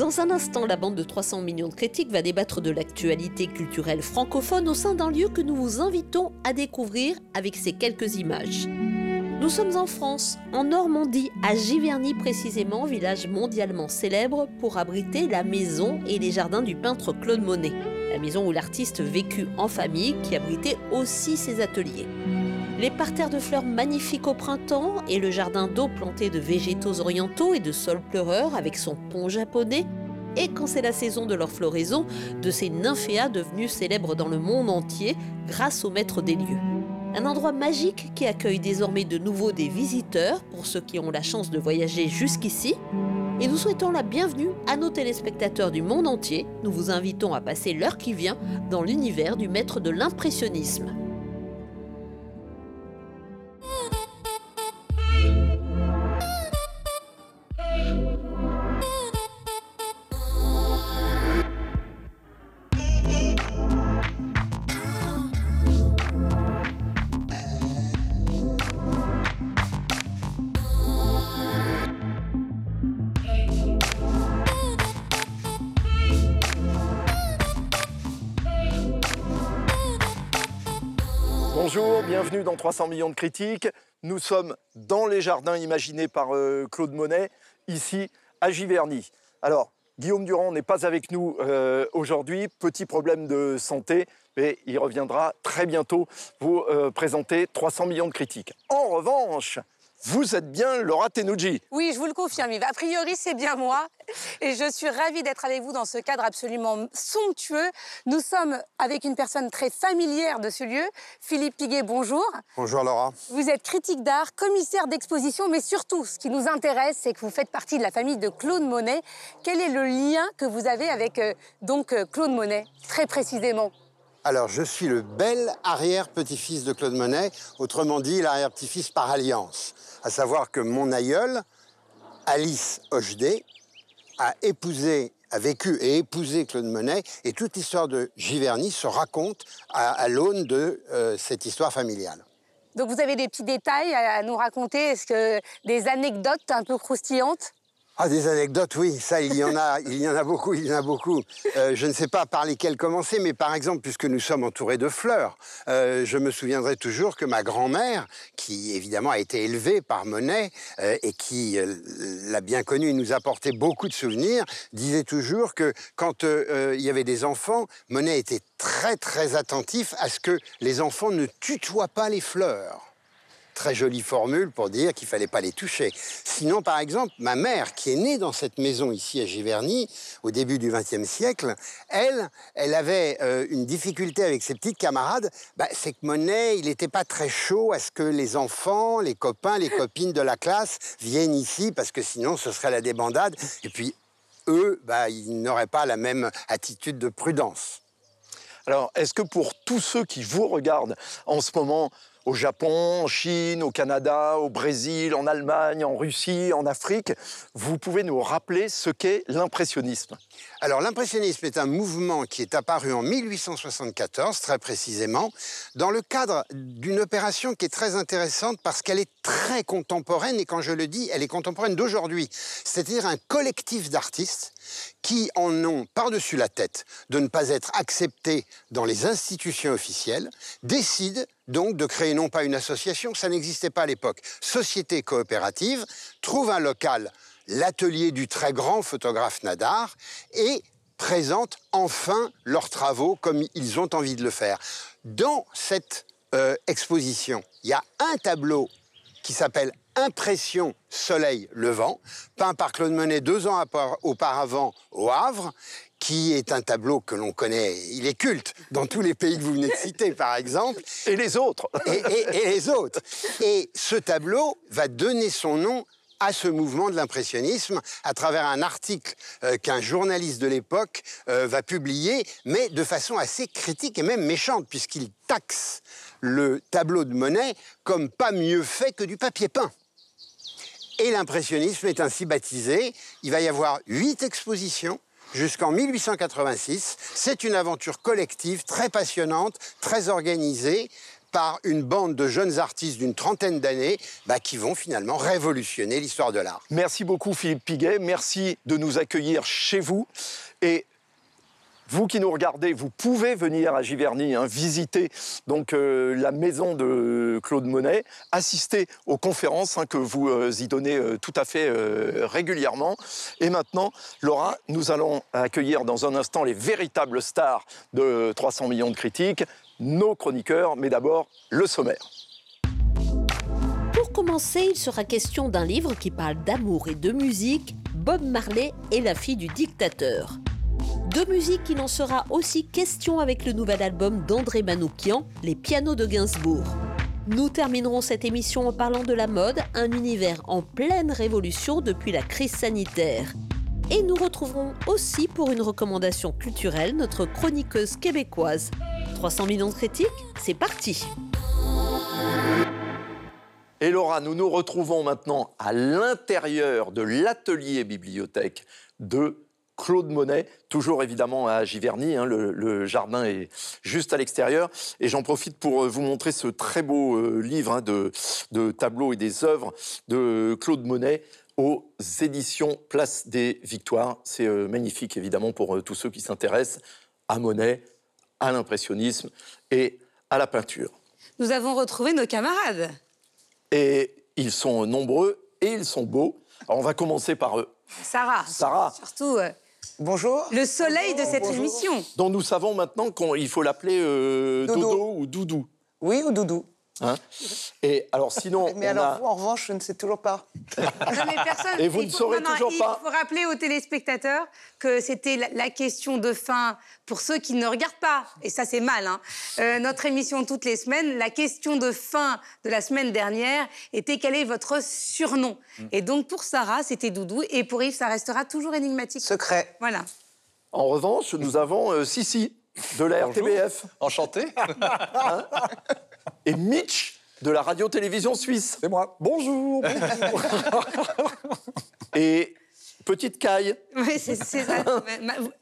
Dans un instant, la bande de 300 millions de critiques va débattre de l'actualité culturelle francophone au sein d'un lieu que nous vous invitons à découvrir avec ces quelques images. Nous sommes en France, en Normandie, à Giverny précisément, village mondialement célèbre pour abriter la maison et les jardins du peintre Claude Monet. La maison où l'artiste vécut en famille qui abritait aussi ses ateliers. Les parterres de fleurs magnifiques au printemps et le jardin d'eau planté de végétaux orientaux et de sols pleureurs avec son pont japonais. Et quand c'est la saison de leur floraison, de ces nymphéas devenus célèbres dans le monde entier grâce au maître des lieux. Un endroit magique qui accueille désormais de nouveau des visiteurs pour ceux qui ont la chance de voyager jusqu'ici. Et nous souhaitons la bienvenue à nos téléspectateurs du monde entier. Nous vous invitons à passer l'heure qui vient dans l'univers du maître de l'impressionnisme. Bienvenue dans 300 millions de critiques. Nous sommes dans les jardins imaginés par euh, Claude Monet, ici à Giverny. Alors, Guillaume Durand n'est pas avec nous euh, aujourd'hui, petit problème de santé, mais il reviendra très bientôt vous euh, présenter 300 millions de critiques. En revanche, vous êtes bien Laura Tenouji. Oui, je vous le confirme, Yves. A priori, c'est bien moi. Et je suis ravie d'être avec vous dans ce cadre absolument somptueux. Nous sommes avec une personne très familière de ce lieu. Philippe Piguet, bonjour. Bonjour Laura. Vous êtes critique d'art, commissaire d'exposition, mais surtout, ce qui nous intéresse, c'est que vous faites partie de la famille de Claude Monet. Quel est le lien que vous avez avec euh, donc euh, Claude Monet, très précisément? Alors, je suis le bel arrière-petit-fils de Claude Monet, autrement dit l'arrière-petit-fils par alliance. À savoir que mon aïeul, Alice Hochdé, a épousé, a vécu et épousé Claude Monet, et toute l'histoire de Giverny se raconte à, l'aune de euh, cette histoire familiale. Donc vous avez des petits détails à à nous raconter, est-ce que des anecdotes un peu croustillantes? Ah, des anecdotes, oui, ça, il y en a, il y en a beaucoup, il y en a beaucoup. Euh, je ne sais pas par lesquelles commencer, mais par exemple, puisque nous sommes entourés de fleurs, euh, je me souviendrai toujours que ma grand-mère, qui évidemment a été élevée par Monet euh, et qui l'a bien connu et nous apportait beaucoup de souvenirs, disait toujours que quand il y avait des enfants, Monet était très très attentif à ce que les enfants ne tutoient pas les fleurs très jolie formule pour dire qu'il fallait pas les toucher. Sinon, par exemple, ma mère, qui est née dans cette maison ici à Giverny, au début du XXe siècle, elle, elle avait euh, une difficulté avec ses petites camarades. Bah, c'est que Monet, il n'était pas très chaud à ce que les enfants, les copains, les copines de la classe viennent ici, parce que sinon, ce serait la débandade. Et puis, eux, bah, ils n'auraient pas la même attitude de prudence. Alors, est-ce que pour tous ceux qui vous regardent en ce moment, au Japon, en Chine, au Canada, au Brésil, en Allemagne, en Russie, en Afrique, vous pouvez nous rappeler ce qu'est l'impressionnisme? Alors l'impressionnisme est un mouvement qui est apparu en 1874, très précisément, dans le cadre d'une opération qui est très intéressante parce qu'elle est très contemporaine, et quand je le dis, elle est contemporaine d'aujourd'hui. C'est-à-dire un collectif d'artistes qui en ont par-dessus la tête de ne pas être acceptés dans les institutions officielles, décident donc de créer non pas une association, ça n'existait pas à l'époque, société coopérative, trouvent un local, l'atelier du très grand photographe Nadar, et présentent enfin leurs travaux comme ils ont envie de le faire. Dans cette euh, exposition, il y a un tableau qui s'appelle Impression Soleil Levant, peint par Claude Monet deux ans auparavant au Havre, qui est un tableau que l'on connaît, il est culte dans tous les pays que vous venez de citer, par exemple, Et les autres et, et- et les autres. Et ce tableau va donner son nom à ce mouvement de l'impressionnisme à travers un article euh, qu'un journaliste de l'époque euh, va publier, mais de façon assez critique et même méchante, puisqu'il taxe le tableau de Monet comme pas mieux fait que du papier peint. Et l'impressionnisme est ainsi baptisé. Il va y avoir huit expositions jusqu'en 1886. C'est une aventure collective très passionnante, très organisée, par une bande de jeunes artistes d'une trentaine d'années bah, qui vont finalement révolutionner l'histoire de l'art. Merci beaucoup Philippe Piguet, merci de nous accueillir chez vous. Et vous qui nous regardez, vous pouvez venir à Giverny, hein, visiter donc euh, la maison de Claude Monet, assister aux conférences hein, que vous euh, y donnez euh, tout à fait régulièrement. Et maintenant, Laura, nous allons accueillir dans un instant les véritables stars de 300 millions de critiques, nos chroniqueurs, mais d'abord le sommaire. Pour commencer, il sera question d'un livre qui parle d'amour et de musique, Bob Marley et la fille du dictateur. De musique, il en sera aussi question avec le nouvel album d'André Manoukian, Les pianos de Gainsbourg. Nous terminerons cette émission en parlant de la mode, un univers en pleine révolution depuis la crise sanitaire. Et nous retrouverons aussi pour une recommandation culturelle notre chroniqueuse québécoise. 300 millions de critiques, c'est parti Et Laura, nous nous retrouvons maintenant à l'intérieur de l'atelier bibliothèque de Claude Monet, toujours évidemment à Giverny. Hein, le, jardin est juste à l'extérieur. Et j'en profite pour euh, vous montrer ce très beau euh, livre hein, de, tableaux et des œuvres de Claude Monet aux éditions Place des Victoires. C'est euh, magnifique, évidemment, pour tous ceux qui s'intéressent à Monet, à l'impressionnisme et à la peinture. Nous avons retrouvé nos camarades. Et ils sont nombreux et ils sont beaux. Alors on va commencer par eux. Sarah. Sarah. Surtout. Bonjour. Le soleil de cette émission. Dont nous savons maintenant qu'il faut l'appeler euh, Dodo. ou Doudou. Oui, ou Doudou. Hein et alors sinon, mais alors vous, en revanche, je ne sais toujours pas. Et vous ne saurez toujours pas. Il faut rappeler aux téléspectateurs que c'était la, question de fin pour ceux qui ne regardent pas. Et ça, c'est mal. Hein. Euh, notre émission toutes les semaines, la question de fin de la semaine dernière était quel est votre surnom. Mm. Et donc pour Sarah, c'était Doudou. Et pour Yves, ça restera toujours énigmatique. Secret. Voilà. En revanche, nous avons euh, Sissi de la RTBF. Enchanté. Hein et Mitch de la radio-télévision suisse. C'est moi. Bonjour. et petite caille. Oui, c'est ça.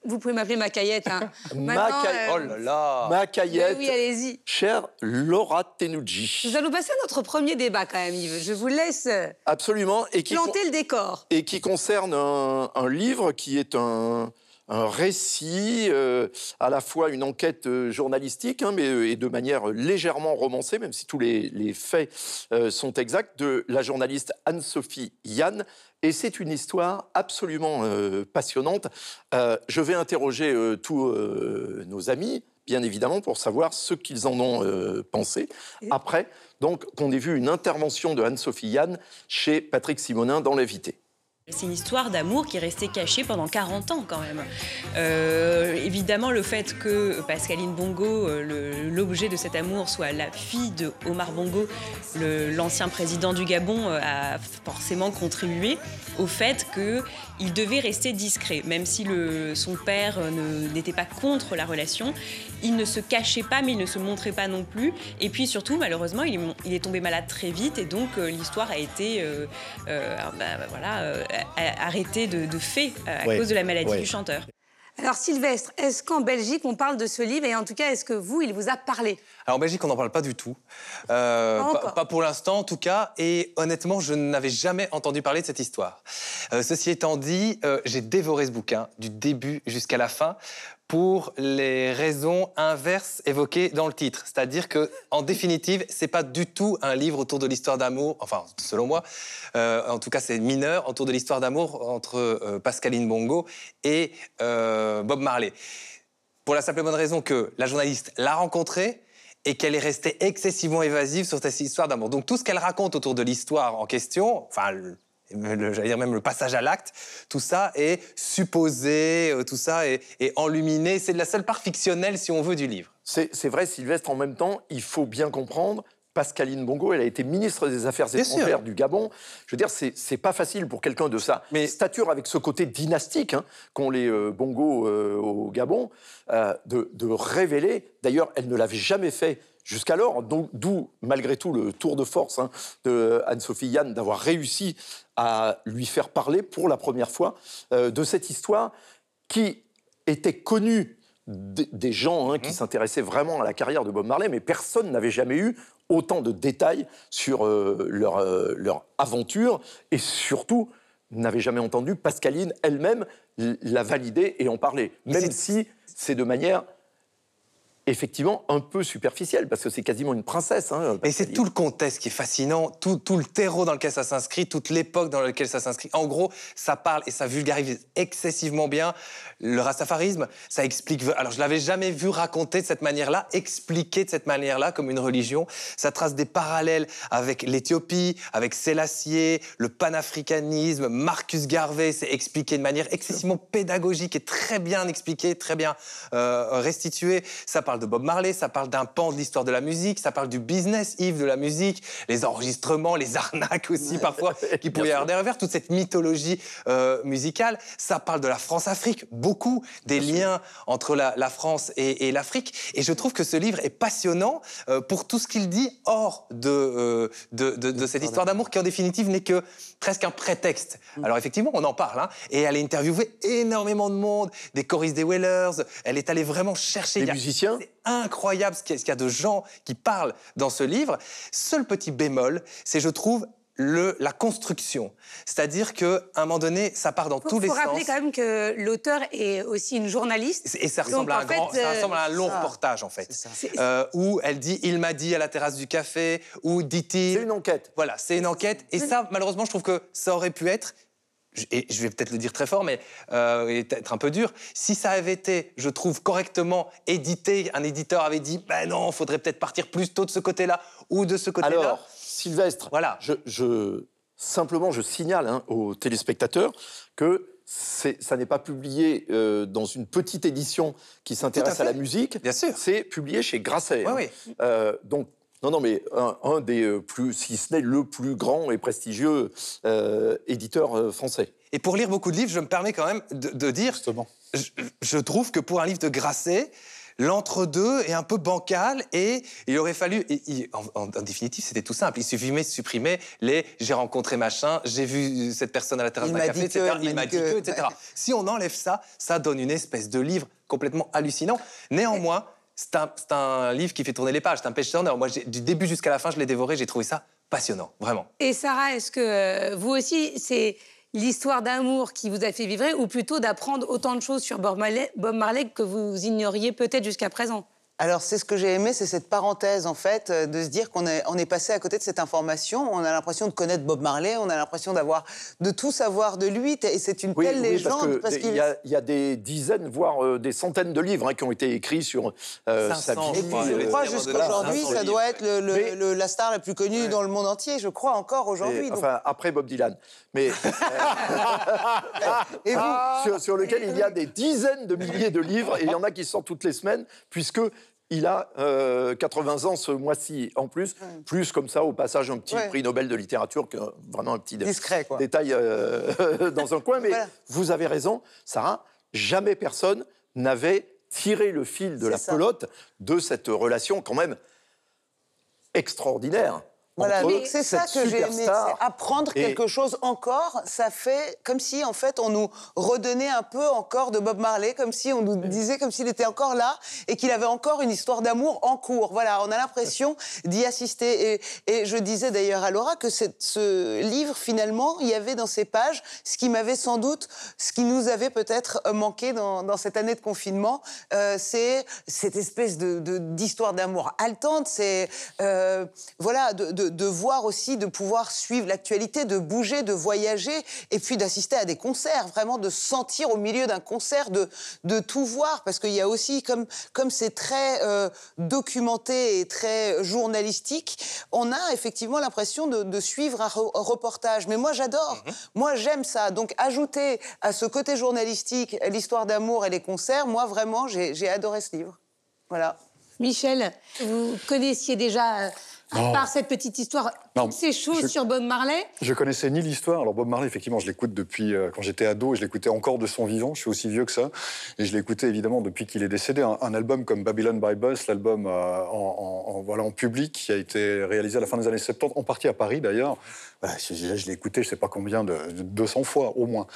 vous pouvez m'appeler ma caillette. Hein. Ma caillette. oh là là. Ma caillette. oui, allez-y. Chère Laura Tenuji. Nous allons passer à notre premier débat quand même, Yves. Je vous laisse. Euh, Absolument. Et qui planter le décor. Et qui concerne un livre qui est un un récit, euh, à la fois une enquête euh, journalistique, hein, mais euh, et de manière légèrement romancée, même si tous les, faits sont exacts, de la journaliste Anne-Sophie Yann. Et c'est une histoire absolument passionnante. je vais interroger tous nos amis, bien évidemment, pour savoir ce qu'ils en ont pensé. Après, donc, qu'on ait vu une intervention de Anne-Sophie Yann chez Patrick Simonin dans L'invité. C'est une histoire d'amour qui est restée cachée pendant 40 ans quand même. Euh, évidemment, le fait que Pascaline Bongo, euh, l'objet de cet amour, soit la fille de Omar Bongo, l'ancien président du Gabon, euh, a forcément contribué au fait qu'il devait rester discret. Même si le, son père n'était pas contre la relation, il ne se cachait pas, mais il ne se montrait pas non plus. Et puis surtout, malheureusement, il est, il est tombé malade très vite et donc l'histoire a été bah, voilà, arrêté de, fait à cause de la maladie du chanteur. Alors Sylvestre, est-ce qu'en Belgique on parle de ce livre et en tout cas est-ce que vous, il vous a parlé? Alors en Belgique on n'en parle pas du tout. Euh, pas, pour l'instant en tout cas et honnêtement je n'avais jamais entendu parler de cette histoire. Euh, ceci étant dit, euh, j'ai dévoré ce bouquin du début jusqu'à la fin pour les raisons inverses évoquées dans le titre. C'est-à-dire que, en définitive, c'est pas du tout un livre autour de l'histoire d'amour, enfin, selon moi, euh, en tout cas, c'est mineur, autour de l'histoire d'amour entre euh, Pascaline Bongo et euh, Bob Marley. Pour la simple et bonne raison que la journaliste l'a rencontré et qu'elle est restée excessivement évasive sur cette histoire d'amour. Donc tout ce qu'elle raconte autour de l'histoire en question, enfin j'allais dire même le passage à l'acte, tout ça est supposé, euh, tout ça est, enluminé. C'est de la seule part fictionnelle, si on veut, du livre. C'est vrai, Sylvestre, en même temps, il faut bien comprendre. Pascaline Bongo, elle a été ministre des Affaires étrangères du Gabon. Je veux dire, c'est pas facile pour quelqu'un de sa stature, avec ce côté dynastique hein, qu'ont les euh, Bongo euh, au Gabon, de, de révéler. D'ailleurs, elle ne l'avait jamais fait jusqu'alors, d'où malgré tout le tour de force hein, de Anne-Sophie Yann d'avoir réussi à lui faire parler pour la première fois euh, de cette histoire qui était connue des gens hein, qui mmh. s'intéressaient vraiment à la carrière de Bob Marley, mais personne n'avait jamais eu autant de détails sur euh, leur, euh, leur aventure et surtout n'avait jamais entendu Pascaline elle-même la valider et en parler, même si c'est de manière effectivement un peu superficielle, parce que c'est quasiment une princesse. Hein, et c'est tout le contexte qui est fascinant, tout, tout le terreau dans lequel ça s'inscrit, toute l'époque dans laquelle ça s'inscrit. En gros, ça parle et ça vulgarise excessivement bien le rastafarisme. Ça explique. Alors, je l'avais jamais vu raconter de cette manière-là, expliquer de cette manière-là comme une religion. Ça trace des parallèles avec l'Éthiopie, avec Sélassié, le panafricanisme. Marcus Garvey, c'est expliqué de manière excessivement pédagogique et très bien expliqué, très bien euh, restitué. Ça parle de Bob Marley, ça parle d'un pan de l'histoire de la musique, ça parle du business, Yves, de la musique, les enregistrements, les arnaques aussi parfois, qui pouvaient y avoir derrière, toute cette mythologie euh, musicale. Ça parle de la France-Afrique, beaucoup des liens entre la, France et, l'Afrique. Et je trouve que ce livre est passionnant euh, pour tout ce qu'il dit hors de, euh, de, cette histoire d'amour qui en définitive n'est que presque un prétexte. Mm. Alors effectivement, on en parle, hein, et elle a interviewé énormément de monde, des choristes des Whalers, elle est allée vraiment chercher... Des musiciens? C'est incroyable ce qu'il y a de gens qui parlent dans ce livre. Seul petit bémol, c'est je trouve le, la construction. C'est-à-dire qu'à un moment donné, ça part dans tous les sens. Il faut rappeler quand même que l'auteur est aussi une journaliste. Et ça ressemble, à, un grand, ça ressemble à un long reportage, en fait. Euh, où elle dit « il m'a dit à la terrasse du café » ou « dit-il ». C'est une enquête. Voilà, c'est une enquête. Et ça, malheureusement, je trouve que ça aurait pu être et je vais peut-être le dire très fort, mais euh, être un peu dur, si ça avait été, je trouve, correctement édité, un éditeur avait dit, ben non, il faudrait peut-être partir plus tôt de ce côté-là ou de ce côté-là. Alors, Sylvestre, voilà. je, simplement, je signale hein, aux téléspectateurs que ça n'est pas publié euh, dans une petite édition qui s'intéresse à, la musique. Bien sûr. C'est publié chez Grasset. Oui, hein. oui. Euh, donc, non, non, mais un, des euh, plus, si ce n'est le plus grand et prestigieux éditeur français. Et pour lire beaucoup de livres, je me permets quand même de, dire. Justement. Je, je, trouve que pour un livre de Grasset, l'entre-deux est un peu bancal et il aurait fallu, en, définitive, c'était tout simple. Il suffisait de supprimer les j'ai rencontré machin, j'ai vu cette personne à la terrasse d'un café, etc. il m'a dit que, etc. Si on enlève ça, ça donne une espèce de livre complètement hallucinant. Néanmoins, c'est un, livre qui fait tourner les pages, c'est un page turner. Moi, du début jusqu'à la fin, je l'ai dévoré, j'ai trouvé ça passionnant, vraiment. Et Sarah, est-ce que euh, vous aussi, c'est l'histoire d'amour qui vous a fait vivre ou plutôt d'apprendre autant de choses sur Bob Marley que vous ignoriez peut-être jusqu'à présent? Alors, c'est ce que j'ai aimé, c'est cette parenthèse, en fait, euh, de se dire qu'on est, on est passé à côté de cette information. On a l'impression de connaître Bob Marley, on a l'impression d'avoir, de tout savoir de lui. Et c'est une telle légende. Parce qu'il y, a des dizaines, voire euh, des centaines de livres hein, qui ont été écrits sur euh, sa vie. je crois jusqu'aujourd'hui, ça doit être le, la star la plus connue dans le monde entier, je crois encore aujourd'hui. Enfin, après Bob Dylan. Mais. et vous sur, lequel il y a des dizaines de milliers de livres, et il y en a qui sortent toutes les semaines, puisque il a 80 euh, ans ce mois-ci. En plus, plus comme ça au passage un petit prix Nobel de littérature, vraiment un petit détail euh, dans un coin. Mais vous avez raison, Sarah, jamais personne n'avait tiré le fil de la pelote de cette relation quand même extraordinaire voilà, c'est ça que j'ai aimé, apprendre quelque chose encore. Ça fait comme si, en fait, on nous redonnait un peu encore de Bob Marley, comme si on nous disait comme s'il était encore là et qu'il avait encore une histoire d'amour en cours. Voilà, on a l'impression d'y assister. Et, et, je disais d'ailleurs à Laura que ce livre, finalement, il y avait dans ces pages ce qui m'avait sans doute, ce qui nous avait peut-être manqué dans, dans, cette année de confinement, euh, c'est cette espèce de d'histoire d'amour haletante. C'est euh, voilà de, de de, voir aussi, de pouvoir suivre l'actualité, de bouger, de voyager, et puis d'assister à des concerts, vraiment de sentir au milieu d'un concert, de, de tout voir, parce qu'il y a aussi, comme comme c'est très euh, documenté et très journalistique, on a effectivement l'impression de, suivre un, reportage. Mais moi, j'adore. Mhm. Moi, j'aime ça. Donc, ajouter à ce côté journalistique l'histoire d'amour et les concerts, moi, vraiment, j'ai adoré ce livre. Voilà. Michel, vous connaissiez déjà euh, à part cette petite histoire, toutes ces choses sur Bob Marley Je connaissais ni l'histoire. Alors Bob Marley, effectivement, je l'écoute depuis euh, quand j'étais ado, et je l'écoutais encore de son vivant. Je suis aussi vieux que ça, et je l'écoutais évidemment depuis qu'il est décédé. Un, album comme Babylon by Bus, l'album euh, en, voilà en public, qui a été réalisé à la fin des années 70, en partie à Paris d'ailleurs. je, l'ai écouté, je sais pas combien de, 200 fois au moins.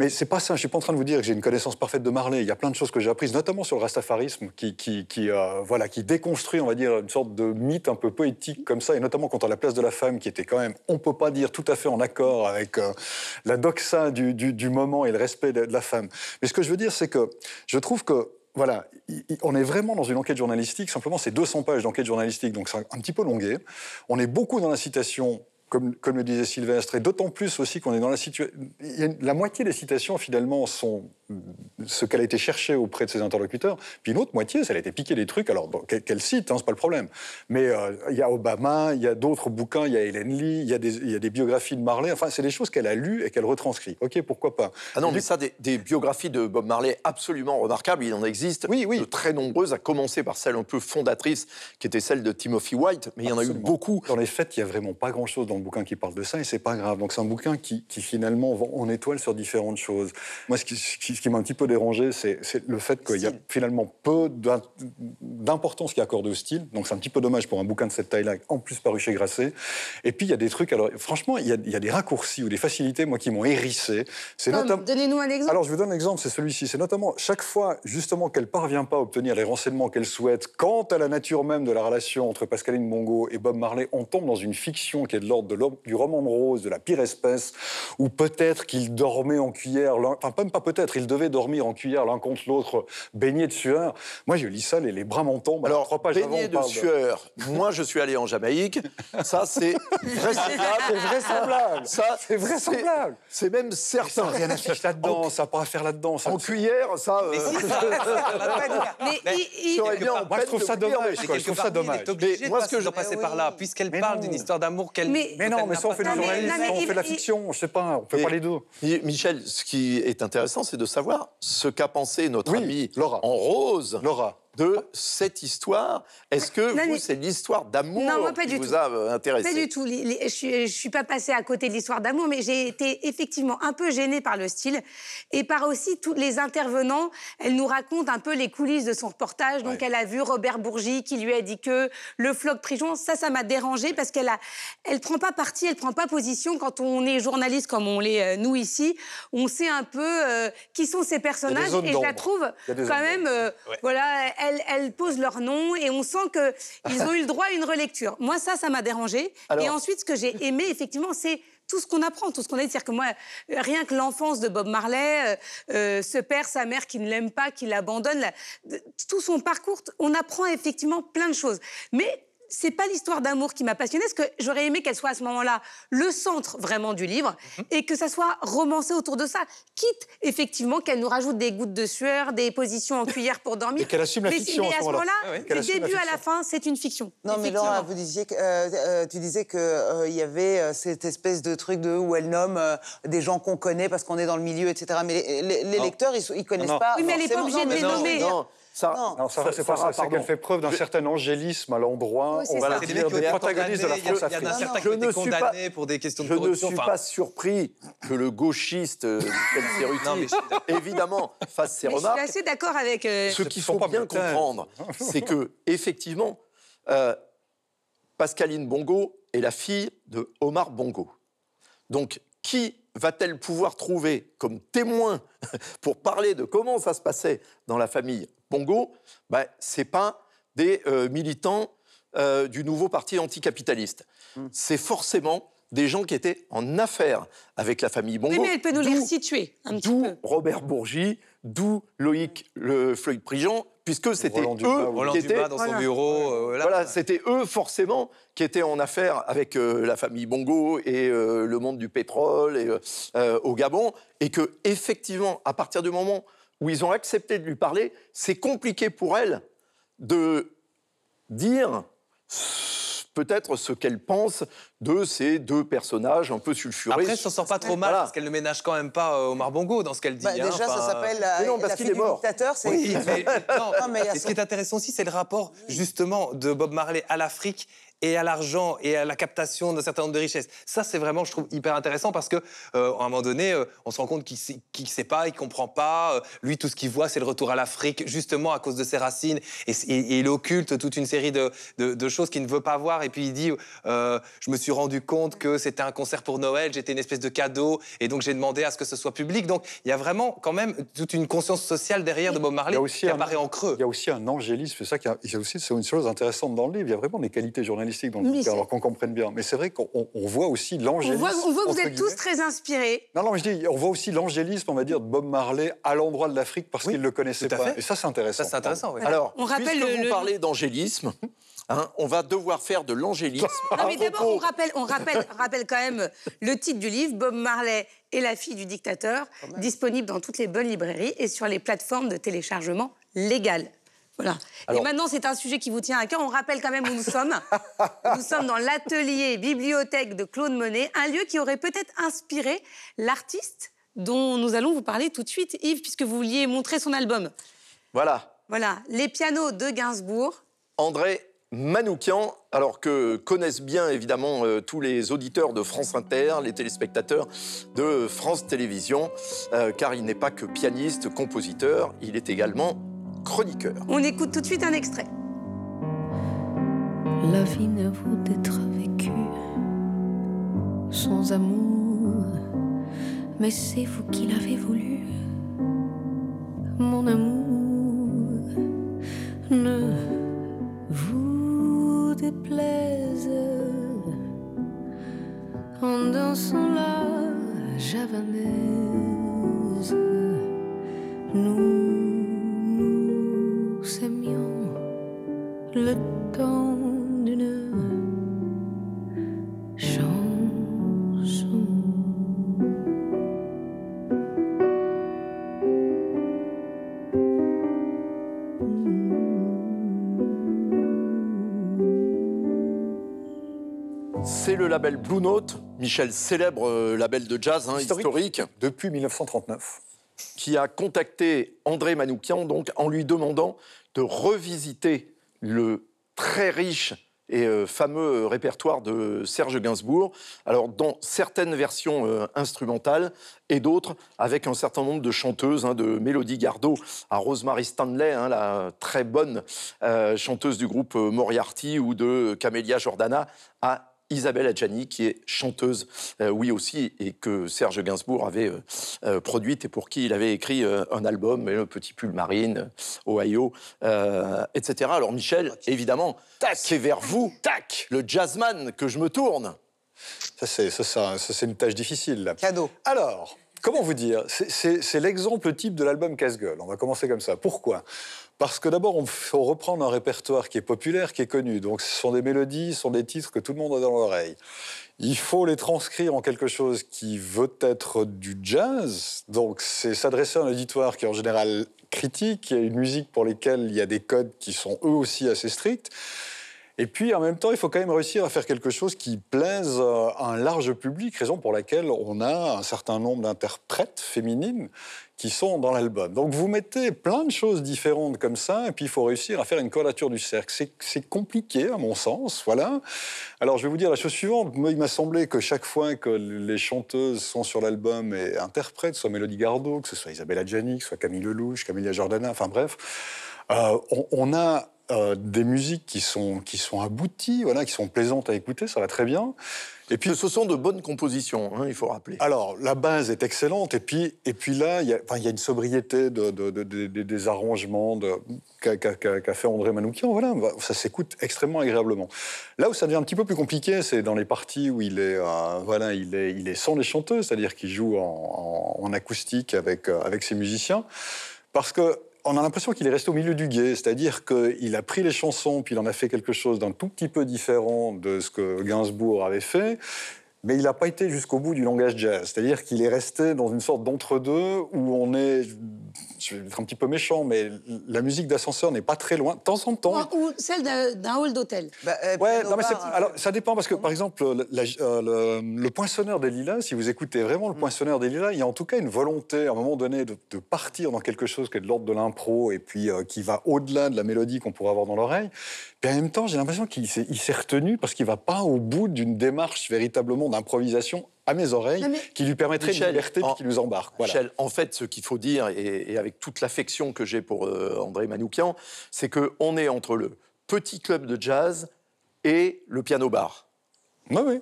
Mais c'est pas ça. Je suis pas en train de vous dire que j'ai une connaissance parfaite de Marley. Il y a plein de choses que j'ai apprises, notamment sur le rastafarisme, qui, euh, voilà, qui déconstruit, on va dire, une sorte de mythe un peu poétique comme ça, et notamment quant à la place de la femme, qui était quand même, on peut pas dire tout à fait en accord avec euh, la doxa du, du, moment et le respect de, de la femme. Mais ce que je veux dire, c'est que je trouve que voilà, on est vraiment dans une enquête journalistique. Simplement, c'est 200 pages d'enquête journalistique, donc c'est un petit peu longué. On est beaucoup dans la citation comme, le disait Sylvestre, et d'autant plus aussi qu'on est dans la situation. La moitié des citations, finalement, sont ce qu'elle a été cherchée auprès de ses interlocuteurs, puis une autre moitié, ça a été piqué des trucs, alors qu'elle cite, hein, c'est pas le problème. Mais euh, il y a Obama, il y a d'autres bouquins, il y a Hélène Lee, il y, a des biographies de Marley, enfin, c'est des choses qu'elle a lues et qu'elle retranscrit. Ok, pourquoi pas Ah non, mais ça, des, biographies de Bob Marley absolument remarquables, il en existe oui, oui. de très nombreuses, à commencer par celle un peu fondatrice, qui était celle de Timothy White, mais il y en a eu beaucoup. Dans les faits, il y a vraiment pas grand-chose dans bouquin qui parle de ça et c'est pas grave. Donc c'est un bouquin qui, finalement va en étoile sur différentes choses. Moi, ce qui, m'a un petit peu dérangé, c'est le fait qu'il y a finalement peu d'importance qui est accordée au style. Donc c'est un petit peu dommage pour un bouquin de cette taille-là, en plus paru chez Grasset. Et puis il y a des trucs, alors franchement, il y a, il y a des raccourcis ou des facilités, moi, qui m'ont hérissé. Donnez-nous un exemple. Alors je vous donne un exemple, c'est celui-ci. C'est notamment chaque fois, justement, qu'elle parvient pas à obtenir les renseignements qu'elle souhaite quant à la nature même de la relation entre Pascaline Bongo et Bob Marley, on tombe dans une fiction qui est de l'ordre du roman de rose, de la pire espèce, ou peut-être qu'ils dormaient en cuillère, enfin même pas peut-être, ils devaient dormir en cuillère l'un contre l'autre, baignés de sueur. Moi, je lis ça, les, les bras m'en tombent. Alors, trois pages baignés de sueur, moi, je suis allé en Jamaïque, ça, c'est vraisemblable. C'est vraisemblable. Ça, c'est vraisemblable. C'est même certain. Ça rien à faire là-dedans, ça n'a pas à faire là-dedans. En cuillère, ça... Mais, euh... mais il, bien moi, je trouve ça dommage. Je trouve ça dommage. Mais moi, ce que je passer par là, puisqu'elle parle d'une histoire d'amour qu'elle... Mais non, mais ça, on fait du journalisme, on fait de la fiction, je sais pas, on fait pas les deux. Michel, ce qui est intéressant, c'est de savoir ce qu'a pensé notre amie Laura. en rose. Laura de cette histoire. Est-ce que vous, c'est l'histoire d'amour qui vous a euh, intéressé Pas du tout. Je ne suis pas passée à côté de l'histoire d'amour, mais j'ai été effectivement un peu gênée par le style et par aussi tous les intervenants. Elle nous raconte un peu les coulisses de son reportage. Donc, elle a vu Robert Bourgi qui lui a dit que le floc Prijon, ça, ça m'a dérangé parce qu'elle a, elle prend pas parti, elle prend pas position quand on est journaliste comme on l'est euh, nous ici. On sait un peu euh, qui sont ces personnages et je la trouve quand même, voilà elles, posent leur nom et on sent qu'ils ont eu le droit à une relecture. Moi, ça, ça m'a dérangé. Et ensuite, ce que j'ai aimé, effectivement, c'est tout ce qu'on apprend, tout ce qu'on a dit. C'est-à-dire que moi, rien que l'enfance de Bob Marley, euh, euh, ce père, sa mère qui ne l'aime pas, qui l'abandonne, tout son parcours, on apprend effectivement plein de choses. Mais c'est pas l'histoire d'amour qui m'a passionnée, parce que j'aurais aimé qu'elle soit à ce moment-là le centre vraiment du livre mhm. et que ça soit romancé autour de ça, quitte effectivement qu'elle nous rajoute des gouttes de sueur, des positions en cuillère pour dormir. Et qu'elle assume la fiction. Mais à ce moment-là, ah du début à la fin, c'est une fiction. Non, mais Laura, vous disiez que, euh, euh, tu disais qu'il euh, il y avait cette espèce de truc de où elle nomme des gens qu'on connaît parce qu'on est dans le milieu, etc. Mais les, lecteurs, ils, ne connaissent pas. Oui, mais elle n'est pas obligée de les nommer. Ça, non, ça, c'est pas ça. C'est qu'elle fait preuve d'un certain angélisme à l'endroit. on va dire des protagonistes de la France-Afrique. Je ne suis pas pour des questions de Je ne suis pas surpris que le gauchiste euh, évidemment, fasse ses remarques. Je suis assez d'accord avec. Euh, Ce qu'il faut bien comprendre, c'est que effectivement, euh, Pascaline Bongo est la fille de Omar Bongo. Donc, qui va-t-elle pouvoir trouver comme témoin pour parler de comment ça se passait dans la famille Bongo ben, Ce n'est pas des euh, militants euh, du nouveau parti anticapitaliste. Hmm. C'est forcément des gens qui étaient en affaires avec la famille Bongo. Oui, mais elle peut nous les resituer un petit peu. D'où Robert Bourgi, d'où Loïc le Floyd Prigent, puisque c'était eux qui étaient dans son bureau. Euh, voilà, c'était eux forcément qui étaient en affaire avec euh, la famille Bongo et euh, le monde du pétrole et, au Gabon, et que effectivement, à partir du moment où ils ont accepté de lui parler, c'est compliqué pour elle de dire peut-être ce qu'elle pense de ces deux personnages un peu sulfurés. Après, ça ne sort pas trop mal, parce qu'elle ne ménage quand même pas euh, Omar Bongo dans ce qu'elle dit. Bah, déjà, hein, ça s'appelle la, non, parce qu'il est mort. dictateur. Oui, mais, non, mais ce qui est intéressant aussi, c'est le rapport, justement, de Bob Marley à l'Afrique et à l'argent et à la captation d'un certain nombre de richesses. Ça, c'est vraiment, je trouve, hyper intéressant parce que euh, à un moment donné, euh, on se rend compte qu'il ne sait, pas, il comprend pas. Euh, lui, tout ce qu'il voit, c'est le retour à l'Afrique, justement à cause de ses racines, et, il occulte toute une série de, de, choses qu'il ne veut pas voir. Et puis il dit, je me suis rendu compte que c'était un concert pour Noël, j'étais une espèce de cadeau, et donc j'ai demandé à ce que ce soit public. Donc il y a vraiment quand même toute une conscience sociale derrière de Bob Marley qui apparaît en creux. Il y a aussi un angélisme, c'est ça qui a, aussi c'est une chose intéressante dans le livre. Il y a vraiment des qualités journalistiques dans le alors qu'on comprenne bien. Mais c'est vrai qu'on voit aussi l'angélisme. On voit, que vous êtes tous très inspirés. Non, non, mais je dis, on voit aussi l'angélisme, on va dire, de Bob Marley à l'endroit de l'Afrique parce qu'il ne le connaissait pas. Et ça, c'est intéressant. Ça, c'est intéressant. Oui. Alors, on rappelle puisque vous parlez d'angélisme. Hein, on va devoir faire de l'angélisme. Non, mais d'abord, on, rappelle, on rappelle, rappelle quand même le titre du livre, Bob Marley et la fille du dictateur, disponible dans toutes les bonnes librairies et sur les plateformes de téléchargement légales. Voilà. et maintenant, c'est un sujet qui vous tient à cœur. On rappelle quand même où nous sommes. nous sommes dans l'atelier bibliothèque de Claude Monet, un lieu qui aurait peut-être inspiré l'artiste dont nous allons vous parler tout de suite, Yves, puisque vous vouliez montrer son album. Voilà. Voilà, Les pianos de Gainsbourg. André Manoukian, alors que connaissent bien évidemment euh, tous les auditeurs de France Inter, les téléspectateurs de France Télévisions, euh, car il n'est pas que pianiste, compositeur, il est également chroniqueur. On écoute tout de suite un extrait. La vie n'a vaut d'être vécue sans amour, mais c'est vous qui l'avez voulu, mon amour. Ne vous déplaise en dansant la javanaise. Nous le temps d'une chanson. C'est le label Blue Note, Michel, célèbre euh, label de jazz hein, historique. Depuis 1939 qui a contacté André Manoukian donc, en lui demandant de revisiter le très riche et euh, fameux répertoire de Serge Gainsbourg, alors dans certaines versions euh, instrumentales et d'autres avec un certain nombre de chanteuses, hein, de Mélodie Gardot à Rosemary Stanley, hein, la très bonne euh, chanteuse du groupe Moriarty, ou de Camélia Jordana à Isabelle Adjani, qui est chanteuse, euh, oui aussi, et que Serge Gainsbourg avait euh, euh, produite et pour qui il avait écrit un album, Le Petit Pull Marine, Ohio, etc. Alors Michel, évidemment, c'est vers vous, tac, le jazzman, que je me tourne. Ça, c'est, ça, c'est une tâche difficile. Cadeau. Alors, comment vous dire C'est l'exemple type de l'album casse-gueule. On va commencer comme ça. Pourquoi? Parce que d'abord, il faut reprendre un répertoire qui est populaire, qui est connu. Donc, ce sont des mélodies, ce sont des titres que tout le monde a dans l'oreille. Il faut les transcrire en quelque chose qui veut être du jazz. Donc, c'est s'adresser à un auditoire qui est en général critique, qui a une musique pour laquelle il y a des codes qui sont eux aussi assez stricts. Et puis, en même temps, il faut quand même réussir à faire quelque chose qui plaise à un large public, raison pour laquelle on a un certain nombre d'interprètes féminines qui sont dans l'album. Donc vous mettez plein de choses différentes comme ça, et puis il faut réussir à faire une quadrature du cercle. C'est compliqué à mon sens, voilà. Alors je vais vous dire la chose suivante. Moi, il m'a semblé que chaque fois que les chanteuses sont sur l'album et interprètent, soit Mélodie Gardot, que ce soit Isabelle Adjani, que ce soit Camille Lelouch, Camilla Jordana, enfin bref, euh, on, a euh, des musiques qui sont, qui sont abouties, voilà, qui sont plaisantes à écouter, ça va très bien. Et puis, ce sont de bonnes compositions, hein, il faut rappeler. Alors, la base est excellente, et puis, et puis là, il y, a, y a une sobriété de, des arrangements qu'a fait André Manoukian. Voilà, ça s'écoute extrêmement agréablement. Là où ça devient un petit peu plus compliqué, c'est dans les parties où il est, euh, voilà, il est, il est sans les chanteuses, c'est-à-dire qu'il joue en, en, acoustique avec, euh, avec ses musiciens. Parce que on a l'impression qu'il est resté au milieu du guet, c'est-à-dire qu'il a pris les chansons, puis il en a fait quelque chose d'un tout petit peu différent de ce que Gainsbourg avait fait, mais il n'a pas été jusqu'au bout du langage jazz, c'est-à-dire qu'il est resté dans une sorte d'entre-deux où on est je vais être un petit peu méchant, mais la musique d'ascenseur n'est pas très loin. De temps en temps. Ou, celle d'un hall d'hôtel. Bah, euh, ouais, non, mais alors, ça dépend parce que, par exemple, euh, le, poinçonneur des lilas, si vous écoutez vraiment le mm. poinçonneur des lilas, il y a en tout cas une volonté, à un moment donné, de, partir dans quelque chose qui est de l'ordre de l'impro et puis euh, qui va au-delà de la mélodie qu'on pourrait avoir dans l'oreille. Puis en même temps, j'ai l'impression qu'il s'est retenu parce qu'il va pas au bout d'une démarche véritablement d'improvisation à mes oreilles qui lui permettrait une liberté qui nous embarque. Michel, en fait, ce qu'il faut dire, et, avec toute l'affection que j'ai pour euh, André Manoukian, c'est qu'on est entre le petit club de jazz et le piano-bar. Oui, oui.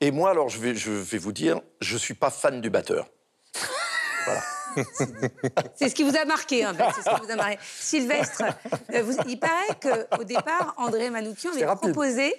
Et moi, alors, je vais, je vais vous dire, je ne suis pas fan du batteur. voilà. C'est ce qui vous a marqué, en fait. Ce qui vous a marqué. Sylvestre, euh, il paraît qu'au départ, André Manoukian avait proposé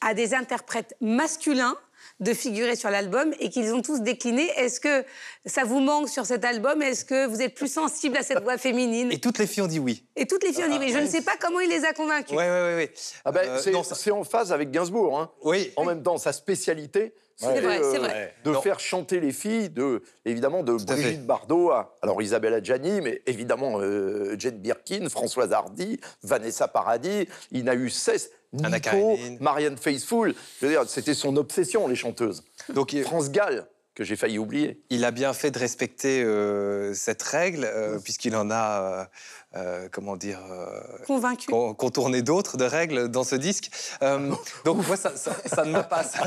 à des interprètes masculins de figurer sur l'album et qu'ils ont tous décliné. Est-ce que ça vous manque sur cet album? Est-ce que vous êtes plus sensible à cette voix féminine? Et toutes les filles ont dit oui. Et toutes les filles ont dit oui. Je ne sais pas comment il les a convaincus. Oui, oui, oui. Ah ben, euh, c'est en phase avec Gainsbourg. Hein. Oui. En même temps, sa spécialité, c'est vrai, c'est vrai. De faire chanter les filles, de, évidemment, de Brigitte Bardot à alors Isabelle Adjani, mais évidemment euh, Jane Birkin, Françoise Hardy, Vanessa Paradis. Il n'a eu cesse. Nico, Marianne Faithfull. Je veux dire, c'était son obsession, les chanteuses. Donc, France Gall, que j'ai failli oublier. Il a bien fait de respecter euh, cette règle, euh, puisqu'il en a euh, comment dire, euh, convaincu, contourner d'autres de règles dans ce disque. Euh, donc moi, ça, ça, ne m'a pas. Ça,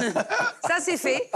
c'est fait.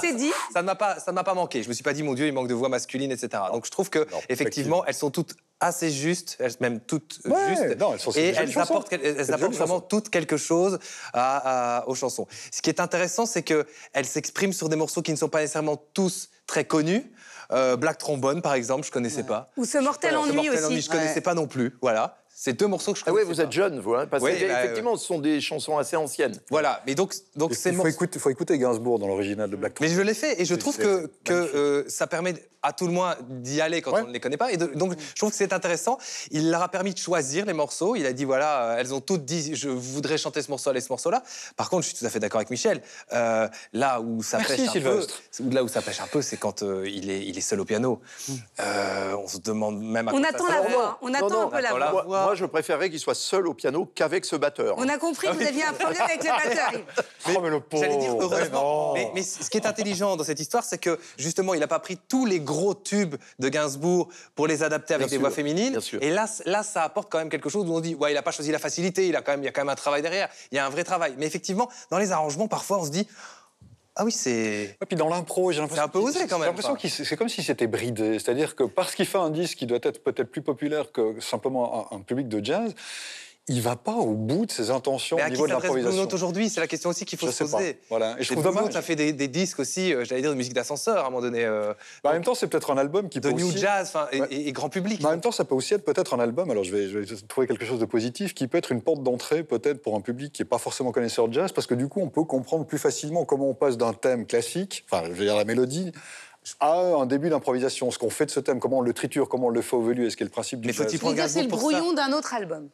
C'est dit. Ça ne m'a pas, ça m'a pas manqué. Je me suis pas dit mon Dieu, il manque de voix masculine, etc. Donc je trouve que effectivement, elles sont toutes assez justes, elles même toutes justes, non, elles sont et elles apportent, elles apportent vraiment toutes quelque chose à, aux chansons. Ce qui est intéressant, c'est que elles s'expriment sur des morceaux qui ne sont pas nécessairement tous très connus. Euh, Black Trombone, par exemple, je connaissais pas. Ou ce Mortel Ennui aussi. Ennui, je connaissais pas non plus. Voilà. C'est deux morceaux que je connais. Ah oui, vous êtes jeune, vous, hein, parce que bah, effectivement, ce sont des chansons assez anciennes. Voilà, mais donc, donc c'est. Il faut, écouter, faut écouter Gainsbourg dans l'original de Black Mais je l'ai fait et je trouve que, que euh, ça permet à tout le moins d'y aller quand on ne les connaît pas. Et donc, je trouve que c'est intéressant. Il leur a permis de choisir les morceaux. Il a dit voilà, euh, elles ont toutes dit je voudrais chanter ce morceau-là et ce morceau-là. Par contre, je suis tout à fait d'accord avec Michel. Euh, là où ça pêche un peu, là où ça pêche un peu, c'est quand il, est, il est seul au piano. Hmm. on se demande même. À on attend la voix. On attend un peu la voix. Moi, je préférerais qu'il soit seul au piano qu'avec ce batteur. On a compris que vous aviez un problème avec le batteur. Mais, oh, mais le pauvre. dire heureusement. Mais, ce qui est intelligent dans cette histoire, c'est que justement, il n'a pas pris tous les gros tubes de Gainsbourg pour les adapter avec des voix féminines. Et là, là, ça apporte quand même quelque chose où on dit, ouais, il n'a pas choisi la facilité, il, a quand même, il y a quand même un travail derrière, il y a un vrai travail. Mais effectivement, dans les arrangements, parfois, on se dit, ah oui, c'est. Et puis dans l'impro, j'ai l'impression. C'est un peu osé quand même. J'ai l'impression que c'est comme si c'était bridé. C'est-à-dire que parce qu'il fait un disque qui doit être peut-être plus populaire que simplement un public de jazz, il va pas au bout de ses intentions au niveau de l'improvisation. aujourd'hui? C'est la question aussi qu'il faut se poser. Voilà. Et je trouve dommage. a fait des, disques aussi, euh, j'allais dire de musique d'ascenseur à un moment donné. Euh, bah, en même temps, c'est peut-être un album qui de peut new jazz et, grand public. Bah, en même temps, ça peut aussi être peut-être un album. Alors, je vais, je vais, trouver quelque chose de positif qui peut être une porte d'entrée peut-être pour un public qui n'est pas forcément connaisseur de jazz, parce que du coup, on peut comprendre plus facilement comment on passe d'un thème classique, enfin, je veux dire la mélodie, à un début d'improvisation, ce qu'on fait de ce thème, comment on le triture, comment on le fait au velu, est-ce qu'il est le principe du Mais faut-il C'est le brouillon d'un autre album.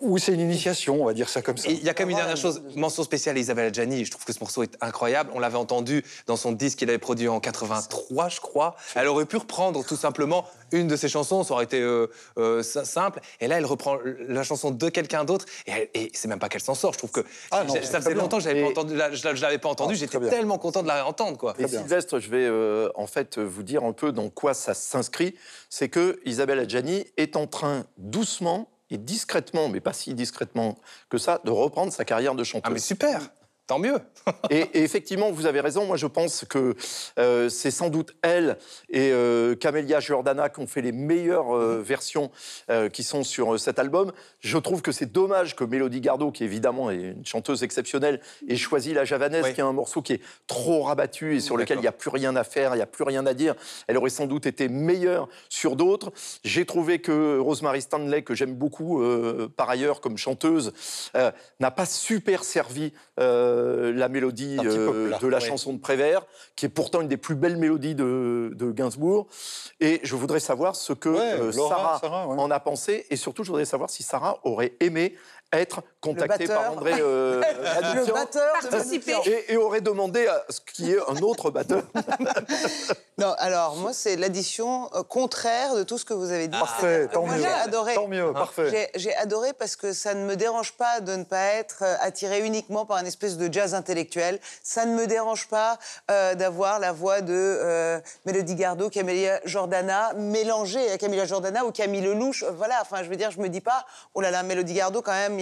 Ou c'est une initiation, on va dire ça comme ça. Il y a quand même une dernière chose, mention spéciale à Isabelle Adjani. Je trouve que ce morceau est incroyable. On l'avait entendu dans son disque qu'il avait produit en 83, je crois. Elle aurait pu reprendre tout simplement une de ses chansons, ça aurait été euh, euh, simple. Et là, elle reprend la chanson de quelqu'un d'autre. Et, c'est même pas qu'elle s'en sort. Je trouve que ah ça faisait longtemps que je ne l'avais pas entendu. Ah, J'étais tellement content de la réentendre. Quoi. Et Sylvestre, je vais euh, en fait vous dire un peu dans quoi ça s'inscrit. C'est que Isabelle Adjani est en train doucement et discrètement, mais pas si discrètement que ça, de reprendre sa carrière de chanteuse. Ah mais super Tant mieux. et, effectivement, vous avez raison. Moi, je pense que euh, c'est sans doute elle et euh, Camélia Jordana qui ont fait les meilleures euh, mhm. versions euh, qui sont sur cet album. Je trouve que c'est dommage que Mélodie Gardot, qui évidemment est une chanteuse exceptionnelle, ait choisi La Javanaise, qui est un morceau qui est trop rabattu et sur lequel il n'y a plus rien à faire, il n'y a plus rien à dire. Elle aurait sans doute été meilleure sur d'autres. J'ai trouvé que Rosemary Stanley, que j'aime beaucoup par ailleurs comme chanteuse, n'a pas super servi la mélodie de la chanson de Prévert, qui est pourtant une des plus belles mélodies de, Gainsbourg. Et je voudrais savoir ce que Sarah, en a pensé, et surtout, je voudrais savoir si Sarah aurait aimé être contacté par André euh, Le batteur et, et, aurait demandé à ce qu'il y ait un autre batteur. non, alors moi, c'est l'addition euh, contraire de tout ce que vous avez dit. Parfait, tant mieux. J'ai adoré. Tant mieux, parfait. J'ai adoré parce que ça ne me dérange pas de ne pas être euh, attiré uniquement par une espèce de jazz intellectuel. Ça ne me dérange pas euh, d'avoir la voix de euh, Mélodie Gardot, Camilla Jordana, mélangée à Camilla Jordana ou Camille Lelouch. Voilà, enfin, je veux dire, je me dis pas, oh là là, Mélodie Gardot, quand même,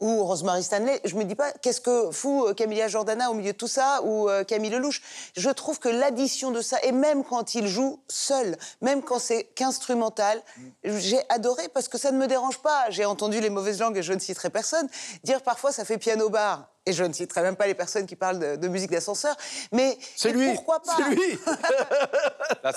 ou Rosemary Stanley. Je me dis pas, qu'est-ce que fout euh, Camilla Jordana au milieu de tout ça, ou euh, Camille Lelouch? Je trouve que l'addition de ça, et même quand il joue seul, même quand c'est qu'instrumental, j'ai adoré parce que ça ne me dérange pas. J'ai entendu les mauvaises langues, et je ne citerai personne, dire parfois ça fait piano-bar et je ne citerai même pas les personnes qui parlent de, musique d'ascenseur, mais c'est lui. Pourquoi pas C'est lui.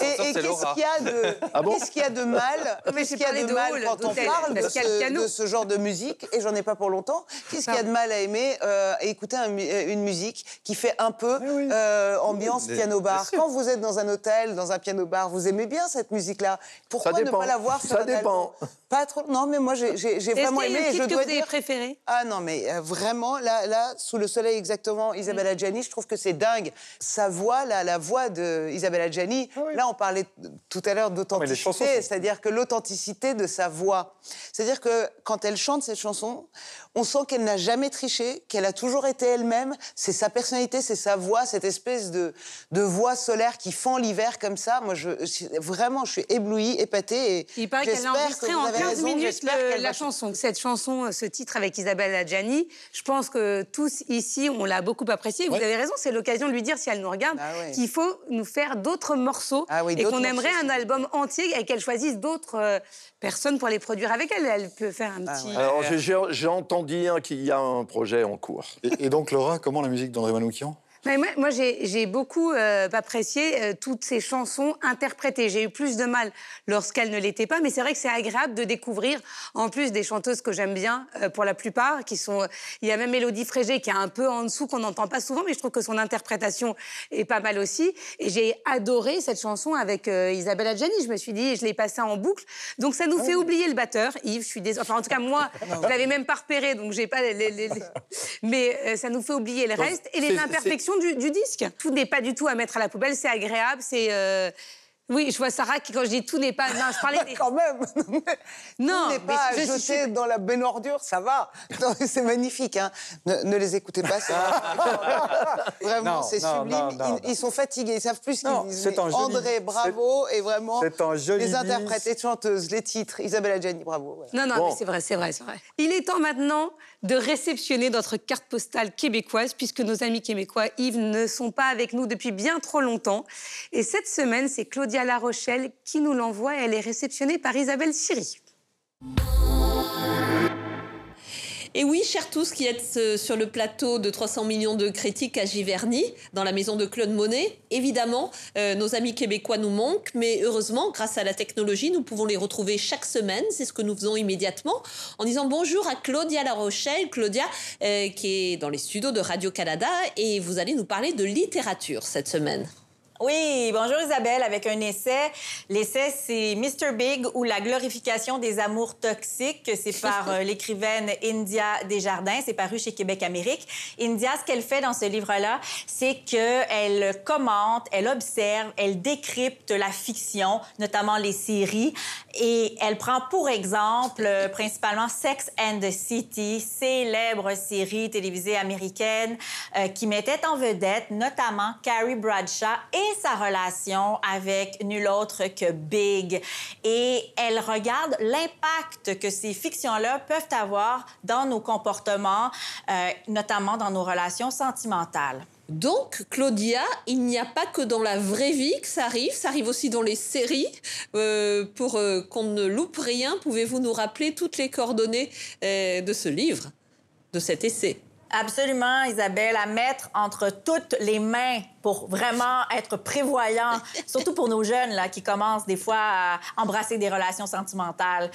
et, qu'est-ce qu'il y a de ah qu'est-ce qu'il y a de mal Qu'est-ce qu'il y a de, mal quand on parle de ce, genre de musique Et j'en ai pas pour longtemps. Qu'est-ce qu'il y a de mal à aimer euh, écouter euh, une musique qui fait un peu euh, ambiance piano bar? Quand vous êtes dans un hôtel, dans un piano bar, vous aimez bien cette musique-là? Pourquoi ne pas la voir Ça dépend. Pas trop. Non, mais moi j'ai vraiment aimé. Et je dois que vous dire. préféré? Ah non, mais vraiment là, là sous le soleil exactement, Isabelle Adjani, je trouve que c'est dingue. Sa voix, là, la voix de Isabelle Adjani, ah là on parlait tout à l'heure d'authenticité, c'est-à-dire que l'authenticité de sa voix. C'est-à-dire que quand elle chante cette chanson, on sent qu'elle n'a jamais triché, qu'elle a toujours été elle-même. C'est sa personnalité, c'est sa voix, cette espèce de, de voix solaire qui fend l'hiver comme ça. Moi, je, vraiment, je suis éblouie, épatée. Et Il paraît qu'elle a enregistré en 15 minutes la chanson. Cette chanson, ce titre avec Isabelle Adjani, je pense que tous ici, on l'a beaucoup apprécié. Vous avez raison, c'est l'occasion de lui dire, si elle nous regarde, ah qu'il faut nous faire d'autres morceaux ah et qu'on aimerait un album entier et qu'elle choisisse d'autres euh, personnes pour les produire avec elle. Elle peut faire un ah petit... Alors, j'ai entendu dire qu'il y a un projet en cours. Et, donc, Laura, comment la musique d'André Manoukian? Moi, j'ai beaucoup euh, apprécié euh, toutes ces chansons interprétées. J'ai eu plus de mal lorsqu'elles ne l'étaient pas, mais c'est vrai que c'est agréable de découvrir, en plus des chanteuses que j'aime bien euh, pour la plupart, qui sont. Il y a même Mélodie Frégé qui est un peu en dessous, qu'on n'entend pas souvent, mais je trouve que son interprétation est pas mal aussi. Et j'ai adoré cette chanson avec Isabelle Adjani. Je me suis dit, je l'ai passée en boucle. Donc ça nous fait oublier le batteur, Yves. Je suis désolée. Enfin, en tout cas, moi, je l'avais même pas repéré, donc j'ai pas les. Mais ça nous fait oublier le reste et les imperfections du, disque. Tout n'est pas du tout à mettre à la poubelle, c'est agréable, c'est... Euh, oui, je vois Sarah qui, quand je dis tout n'est pas. Non, je parlais des. quand même Non Tout n'est pas je jeté dans la benne ordure, ça va. C'est magnifique, hein. Ne, les écoutez pas, Vraiment, c'est sublime. ils, sont fatigués, ils savent plus ce qu'ils disent. André, bravo, et vraiment. Joli. Les interprètes, les chanteuses, les titres, Isabelle Adjani, bravo. Non, non, mais c'est vrai, c'est vrai, c'est vrai. Il est temps maintenant de réceptionner notre carte postale québécoise, puisque nos amis québécois, Yves, ne sont pas avec nous depuis bien trop longtemps. Et cette semaine, c'est Claudia La Rochelle qui nous l'envoie. Elle est réceptionnée par Isabelle Siri. Et oui, chers tous qui êtes euh, sur le plateau de 300 millions de critiques à Giverny, dans la maison de Claude Monet, évidemment, euh, nos amis québécois nous manquent, mais heureusement, grâce à la technologie, nous pouvons les retrouver chaque semaine. C'est ce que nous faisons immédiatement en disant bonjour à Claudia La Rochelle. Claudia, euh, qui est dans les studios de Radio-Canada, et vous allez nous parler de littérature cette semaine. Oui, bonjour Isabelle, avec un essai. L'essai, c'est Mr. Big ou la glorification des amours toxiques. C'est par euh, l'écrivaine India Desjardins. C'est paru chez Québec Amérique. India, ce qu'elle fait dans ce livre-là, c'est qu'elle commente, elle observe, elle décrypte la fiction, notamment les séries. Et elle prend pour exemple euh, principalement Sex and the City, célèbre série télévisée américaine euh, qui mettait en vedette notamment Carrie Bradshaw et sa relation avec nul autre que Big. Et elle regarde l'impact que ces fictions-là peuvent avoir dans nos comportements, euh, notamment dans nos relations sentimentales. Donc, Claudia, il n'y a pas que dans la vraie vie que ça arrive, ça arrive aussi dans les séries. Euh, pour euh, qu'on ne loupe rien, pouvez-vous nous rappeler toutes les coordonnées de ce livre, de cet essai? Absolument, Isabelle, à mettre entre toutes les mains pour vraiment être prévoyant, surtout pour nos jeunes là, qui commencent des fois à embrasser des relations sentimentales.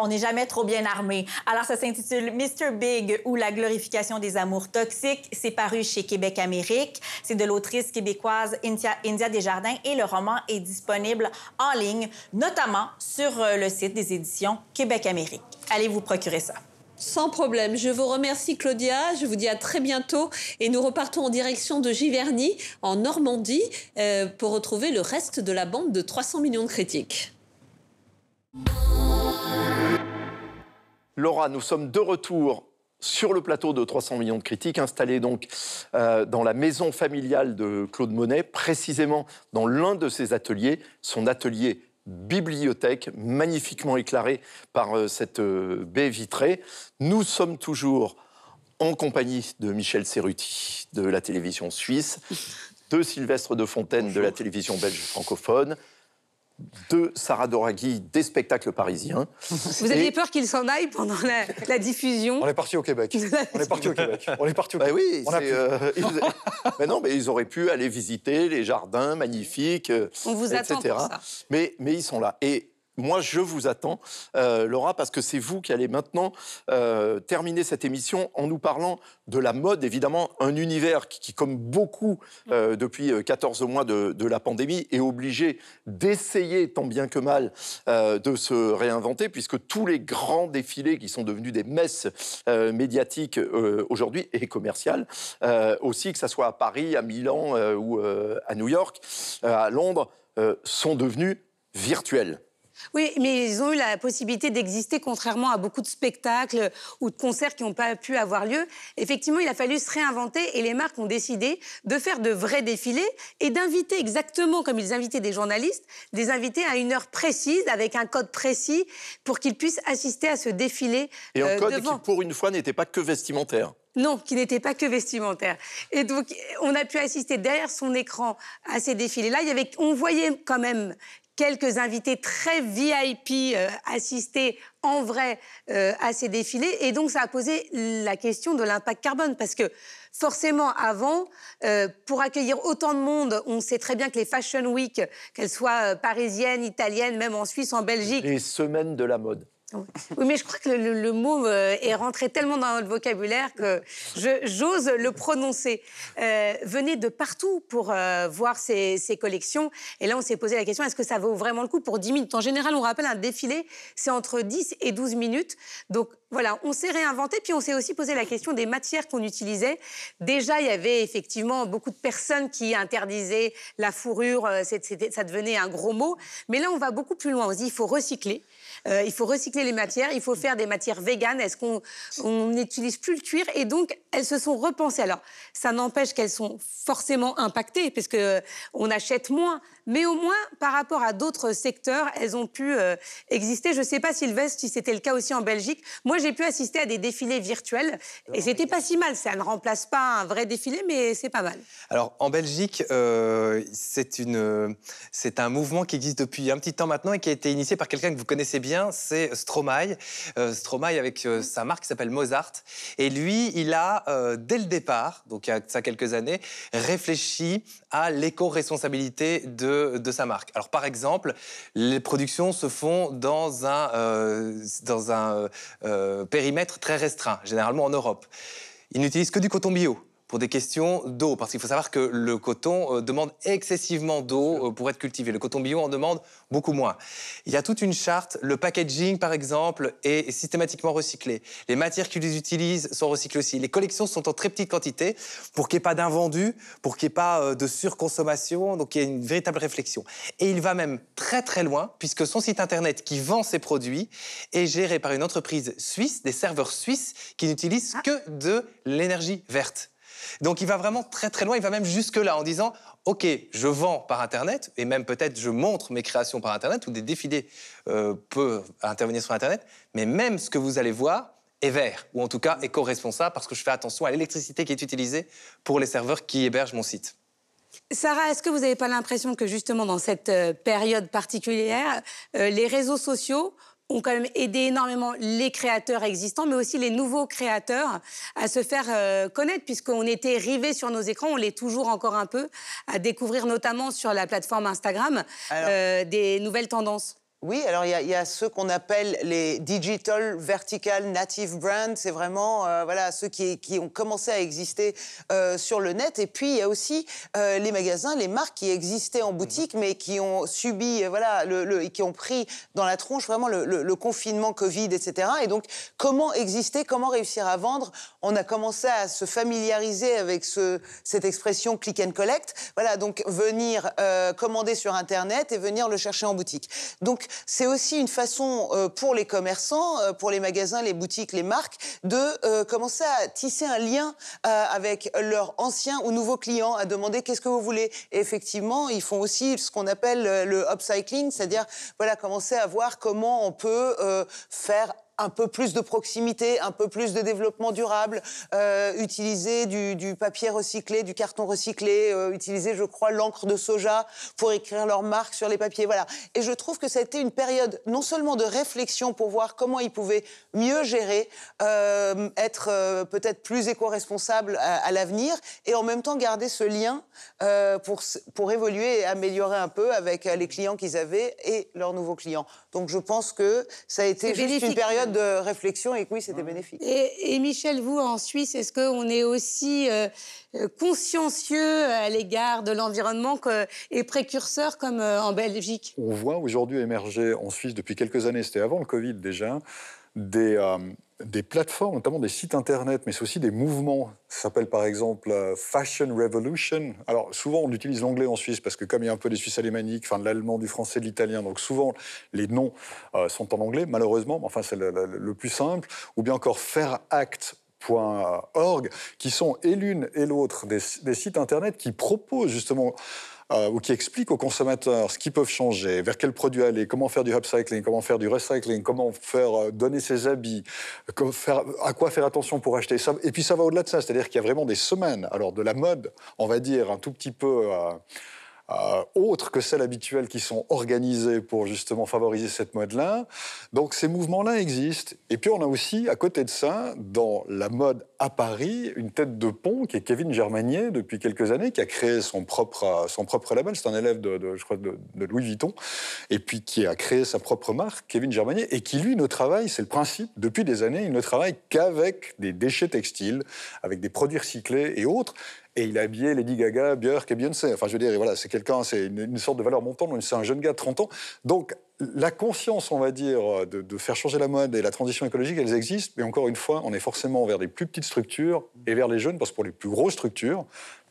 On n'est jamais trop bien armé. Alors, ça s'intitule Mr. Big ou la glorification des amours toxiques. C'est paru chez Québec Amérique. C'est de l'autrice québécoise India, India Desjardins et le roman est disponible en ligne, notamment sur euh, le site des éditions Québec Amérique. Allez vous procurer ça. Sans problème. Je vous remercie Claudia. Je vous dis à très bientôt et nous repartons en direction de Giverny, en Normandie, euh, pour retrouver le reste de la bande de 300 millions de critiques. Laura, nous sommes de retour sur le plateau de 300 millions de critiques, installé donc euh, dans la maison familiale de Claude Monet, précisément dans l'un de ses ateliers, son atelier bibliothèque magnifiquement éclairée par euh, cette euh, baie vitrée. Nous sommes toujours en compagnie de Michel Serruti de la télévision suisse, de Sylvestre de Fontaine de la télévision belge francophone, de Sarah Doraghi des spectacles parisiens. Vous aviez peur qu'il s'en aille pendant la, diffusion On est parti au Québec. On est parti au Québec. On est parti au bah oui, euh, mais non, mais ils auraient pu aller visiter les jardins magnifiques, On vous etc. attend pour ça. Mais, mais ils sont là. Et moi, je vous attends, euh, Laura, parce que c'est vous qui allez maintenant euh, terminer cette émission en nous parlant de la mode, évidemment, un univers qui, comme beaucoup euh, depuis 14 mois de, la pandémie, est obligé d'essayer, tant bien que mal, de se réinventer, puisque tous les grands défilés qui sont devenus des messes médiatiques aujourd'hui et commerciales, aussi, que ce soit à Paris, à Milan ou à New York, à Londres, sont devenus virtuels. Oui, mais ils ont eu la possibilité d'exister contrairement à beaucoup de spectacles ou de concerts qui n'ont pas pu avoir lieu. Effectivement, il a fallu se réinventer et les marques ont décidé de faire de vrais défilés et d'inviter exactement comme ils invitaient des journalistes, des invités à une heure précise avec un code précis pour qu'ils puissent assister à ce défilé. Et un euh, code qui, pour une fois, n'était pas que vestimentaire. Non, qui n'était pas que vestimentaire. Et donc, on a pu assister derrière son écran à ces défilés-là. Il y avait, on voyait quand même quelques invités très VIP euh, en vrai euh, à ces défilés. Et donc, ça a posé la question de l'impact carbone. Parce que forcément, avant, euh, pour accueillir autant de monde, on sait très bien que les Fashion Week, qu'elles soient parisiennes, italiennes, même en Suisse, en Belgique... Les semaines de la mode. Oui, mais je crois que le, mot euh, est rentré tellement dans notre vocabulaire que j'ose le prononcer. Euh, venez de partout pour euh, voir ces, collections. Et là, on s'est posé la question, est-ce que ça vaut vraiment le coup pour 10 minutes? En général, on rappelle un défilé, c'est entre 10 et 12 minutes. Donc voilà, on s'est réinventé, puis on s'est aussi posé la question des matières qu'on utilisait. Déjà, il y avait effectivement beaucoup de personnes qui interdisaient la fourrure, ça devenait un gros mot. Mais là, on va beaucoup plus loin. On dit, il faut recycler. Euh, il faut recycler les matières, il faut faire des matières véganes. Est-ce qu'on n'utilise plus le cuir? Et donc, elles se sont repensées. Alors, ça n'empêche qu'elles sont forcément impactées, parce euh, achète moins. Mais au moins, par rapport à d'autres secteurs, elles ont pu euh, exister. Je ne sais pas, Sylvestre, si c'était le cas aussi en Belgique. Moi, j'ai pu assister à des défilés virtuels, et c'était pas si mal. Ça ne remplace pas un vrai défilé, mais c'est pas mal. Alors, en Belgique, c'est un mouvement qui existe depuis un petit temps maintenant et qui a été initié par quelqu'un que vous connaissez bien c'est Stromae. Euh, Stromae avec euh, sa marque qui s'appelle Mozart. Et lui, il a, euh, dès le départ, donc il y a ça quelques années, réfléchi à l'éco-responsabilité de, de, sa marque. Alors par exemple, les productions se font dans un, dans un périmètre très restreint, généralement en Europe. Ils n'utilisent que du coton bio pour des questions d'eau, parce qu'il faut savoir que le coton euh, demande excessivement d'eau euh, pour être cultivé. Le coton bio en demande beaucoup moins. Il y a toute une charte. Le packaging, par exemple, est systématiquement recyclé. Les matières qu'ils utilisent sont recyclées aussi. Les collections sont en très petite quantité pour qu'il n'y ait pas d'invendus, pour qu'il n'y ait pas euh, de surconsommation. Donc il y a une véritable réflexion. Et il va même très très loin, puisque son site internet qui vend ses produits est géré par une entreprise suisse, des serveurs suisses qui n'utilisent que de l'énergie verte. Donc il va vraiment très très loin, il va même jusque-là en disant Ok, je vends par Internet, et même peut-être je montre mes créations par Internet, ou des défilés euh, peuvent intervenir sur Internet, mais même ce que vous allez voir est vert, ou en tout cas éco-responsable, parce que je fais attention à l'électricité qui est utilisée pour les serveurs qui hébergent mon site. Sarah, est-ce que vous n'avez pas l'impression que justement dans cette euh, période particulière, euh, les réseaux sociaux ont quand même aidé énormément les créateurs existants, mais aussi les nouveaux créateurs à se faire euh, connaître, puisqu'on était rivés sur nos écrans, on l'est toujours encore un peu, à découvrir notamment sur la plateforme Instagram euh, des nouvelles tendances. Oui, alors il y, a ceux qu'on appelle les digital vertical native brands. C'est vraiment euh, voilà ceux qui, ont commencé à exister euh, sur le net. Et puis il y a aussi euh, les magasins, les marques qui existaient en boutique, mais qui ont subi voilà le, qui ont pris dans la tronche vraiment le, confinement Covid, etc. Et donc comment exister, comment réussir à vendre? On a commencé à se familiariser avec ce, cette expression click and collect. Voilà donc venir commander sur internet et venir le chercher en boutique. Donc c'est aussi une façon euh, pour les commerçants, euh, pour les magasins, les boutiques, les marques, de euh, commencer à tisser un lien avec leurs anciens ou nouveaux clients, à demander qu'est-ce que vous voulez. Et effectivement, ils font aussi ce qu'on appelle le upcycling, c'est-à-dire voilà commencer à voir comment on peut faire un peu plus de proximité, un peu plus de développement durable, euh, utiliser du, papier recyclé, du carton recyclé, euh, utiliser, je crois, l'encre de soja pour écrire leur marque sur les papiers. Voilà. Et je trouve que ça a été une période non seulement de réflexion pour voir comment ils pouvaient mieux gérer, euh, être peut-être plus éco-responsables à, l'avenir, et en même temps garder ce lien pour, pour évoluer et améliorer un peu avec les clients qu'ils avaient et leurs nouveaux clients. Donc je pense que ça a été juste une période de réflexion et que oui, c'était bénéfique. Et, Michel, vous, en Suisse, est-ce qu'on est aussi euh, euh, consciencieux à l'égard de l'environnement et précurseur comme euh, en Belgique? On voit aujourd'hui émerger en Suisse depuis quelques années, c'était avant le Covid déjà, des, des plateformes, notamment des sites internet, mais c'est aussi des mouvements. Ça s'appelle par exemple euh, Fashion Revolution. Alors souvent on utilise l'anglais en Suisse parce que comme il y a un peu des Suisses alémaniques, enfin de l'allemand, du français, de l'italien, donc souvent les noms euh, sont en anglais, malheureusement, enfin c'est le, plus simple. Ou bien encore faireact.org, qui sont et l'une et l'autre des, sites internet qui proposent justement euh, ou qui explique aux consommateurs ce qu'ils peuvent changer, vers quel produit aller, comment faire du upcycling, comment faire du recycling, comment faire euh, donner ses habits, faire, à quoi faire attention pour acheter ça. Et puis ça va au-delà de ça, c'est-à-dire qu'il y a vraiment des semaines, alors de la mode, on va dire un tout petit peu. Euh, euh, autres que celles habituelles qui sont organisées pour justement favoriser cette mode-là. Donc ces mouvements-là existent. Et puis on a aussi, à côté de ça, dans la mode à Paris, une tête de pont qui est Kevin Germanier depuis quelques années, qui a créé son propre, son propre label. C'est un élève de, je crois, de, Louis Vuitton. Et puis qui a créé sa propre marque, Kevin Germanier, et qui, lui, ne travaille, c'est le principe, depuis des années, il ne travaille qu'avec des déchets textiles, avec des produits recyclés et autres et il a habillé Lady Gaga, Björk et Beyoncé. Enfin, je veux dire, voilà, c'est quelqu'un, c'est une, sorte de valeur montante, c'est un jeune gars de 30 ans. Donc, la conscience, on va dire, de, faire changer la mode et la transition écologique, elles existent, mais encore une fois, on est forcément vers des plus petites structures et vers les jeunes, parce que pour les plus grosses structures,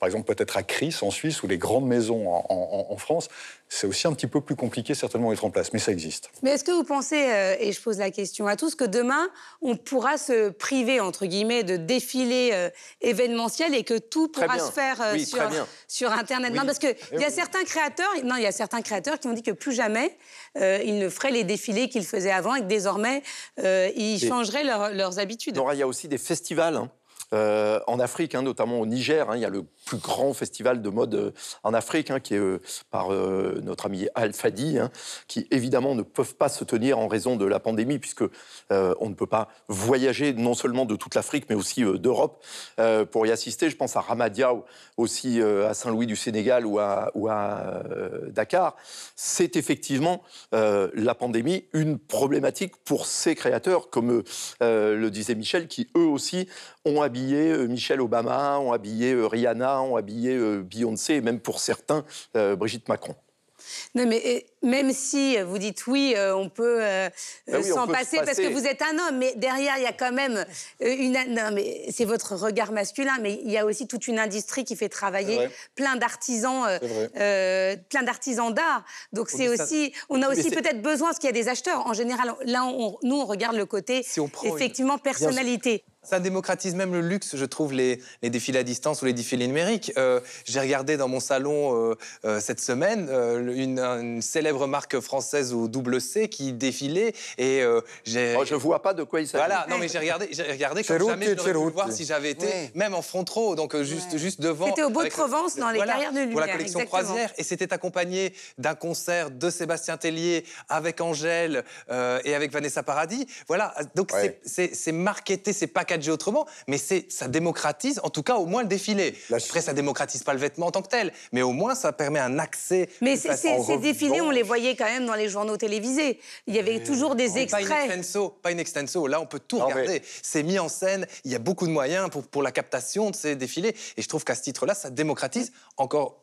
par exemple peut-être à Chris en Suisse ou les grandes maisons en, France, c'est aussi un petit peu plus compliqué certainement à mettre en place, mais ça existe. Mais est-ce que vous pensez, euh, et je pose la question à tous, que demain, on pourra se priver, entre guillemets, de défilés euh, événementiels et que tout pourra se faire euh, sur, sur, Internet? Non, parce qu'il y a certains créateurs, non, il y a certains créateurs qui ont dit que plus jamais ils ne feraient les défilés qu'ils faisaient avant et que désormais, ils changeraient leurs habitudes. il y a aussi des festivals. Hein. Euh, en Afrique, hein, notamment au Niger. Hein, il y a le plus grand festival de mode euh, en Afrique, hein, qui est euh, par notre ami Al Fadi, qui évidemment ne peuvent pas se tenir en raison de la pandémie, puisque on ne peut pas voyager non seulement de toute l'Afrique, mais aussi d'Europe pour y assister. Je pense à Ramadia, aussi à Saint-Louis du Sénégal ou à, ou à Dakar. C'est effectivement la pandémie une problématique pour ces créateurs, comme le disait Michel, qui eux aussi ont habillé euh, Michelle Obama, ont habillé euh, Rihanna, ont habillé euh, Beyoncé, et même pour certains, Brigitte Macron. Non, mais même si vous dites oui, on peut ah s'en passer, parce que vous êtes un homme, mais derrière, il y a quand même une. Non, mais c'est votre regard masculin, mais il y a aussi toute une industrie qui fait travailler plein d'artisans, plein d'artisans d'art. Donc c'est aussi. On a aussi peut-être besoin, parce qu'il y a des acheteurs. En général, là, nous, on regarde le côté, effectivement, personnalité. Ça démocratise même le luxe, je trouve, les, les défilés à distance ou les défilés numériques. Euh, j'ai regardé dans mon salon euh, euh, cette semaine une, une, célèbre marque française au double C qui défilait et j'ai. Oh, je vois pas de quoi il s'agit. Voilà, non mais j'ai regardé, j'ai regardé comme jamais je n'aurais pu voir si j'avais été même en front row, donc juste, juste devant. C'était au Beau-de-Provence, dans les carrières de Lumière. Pour la collection Croisière, et c'était accompagné d'un concert de Sébastien Tellier avec Angèle et avec Vanessa Paradis. Voilà, donc c'est marketé, c'est pas autrement, mais ça démocratise, en tout cas, au moins le défilé. Après, ça démocratise pas le vêtement en tant que tel, mais au moins, ça permet un accès. Mais ces défilés, on les voyait quand même dans les journaux télévisés. Il y avait toujours des extraits. Pas in extenso, pas in extenso. Là, on peut tout regarder. C'est mis en scène. Il y a beaucoup de moyens pour, pour la captation de ces défilés. Et je trouve qu'à ce titre-là, ça démocratise encore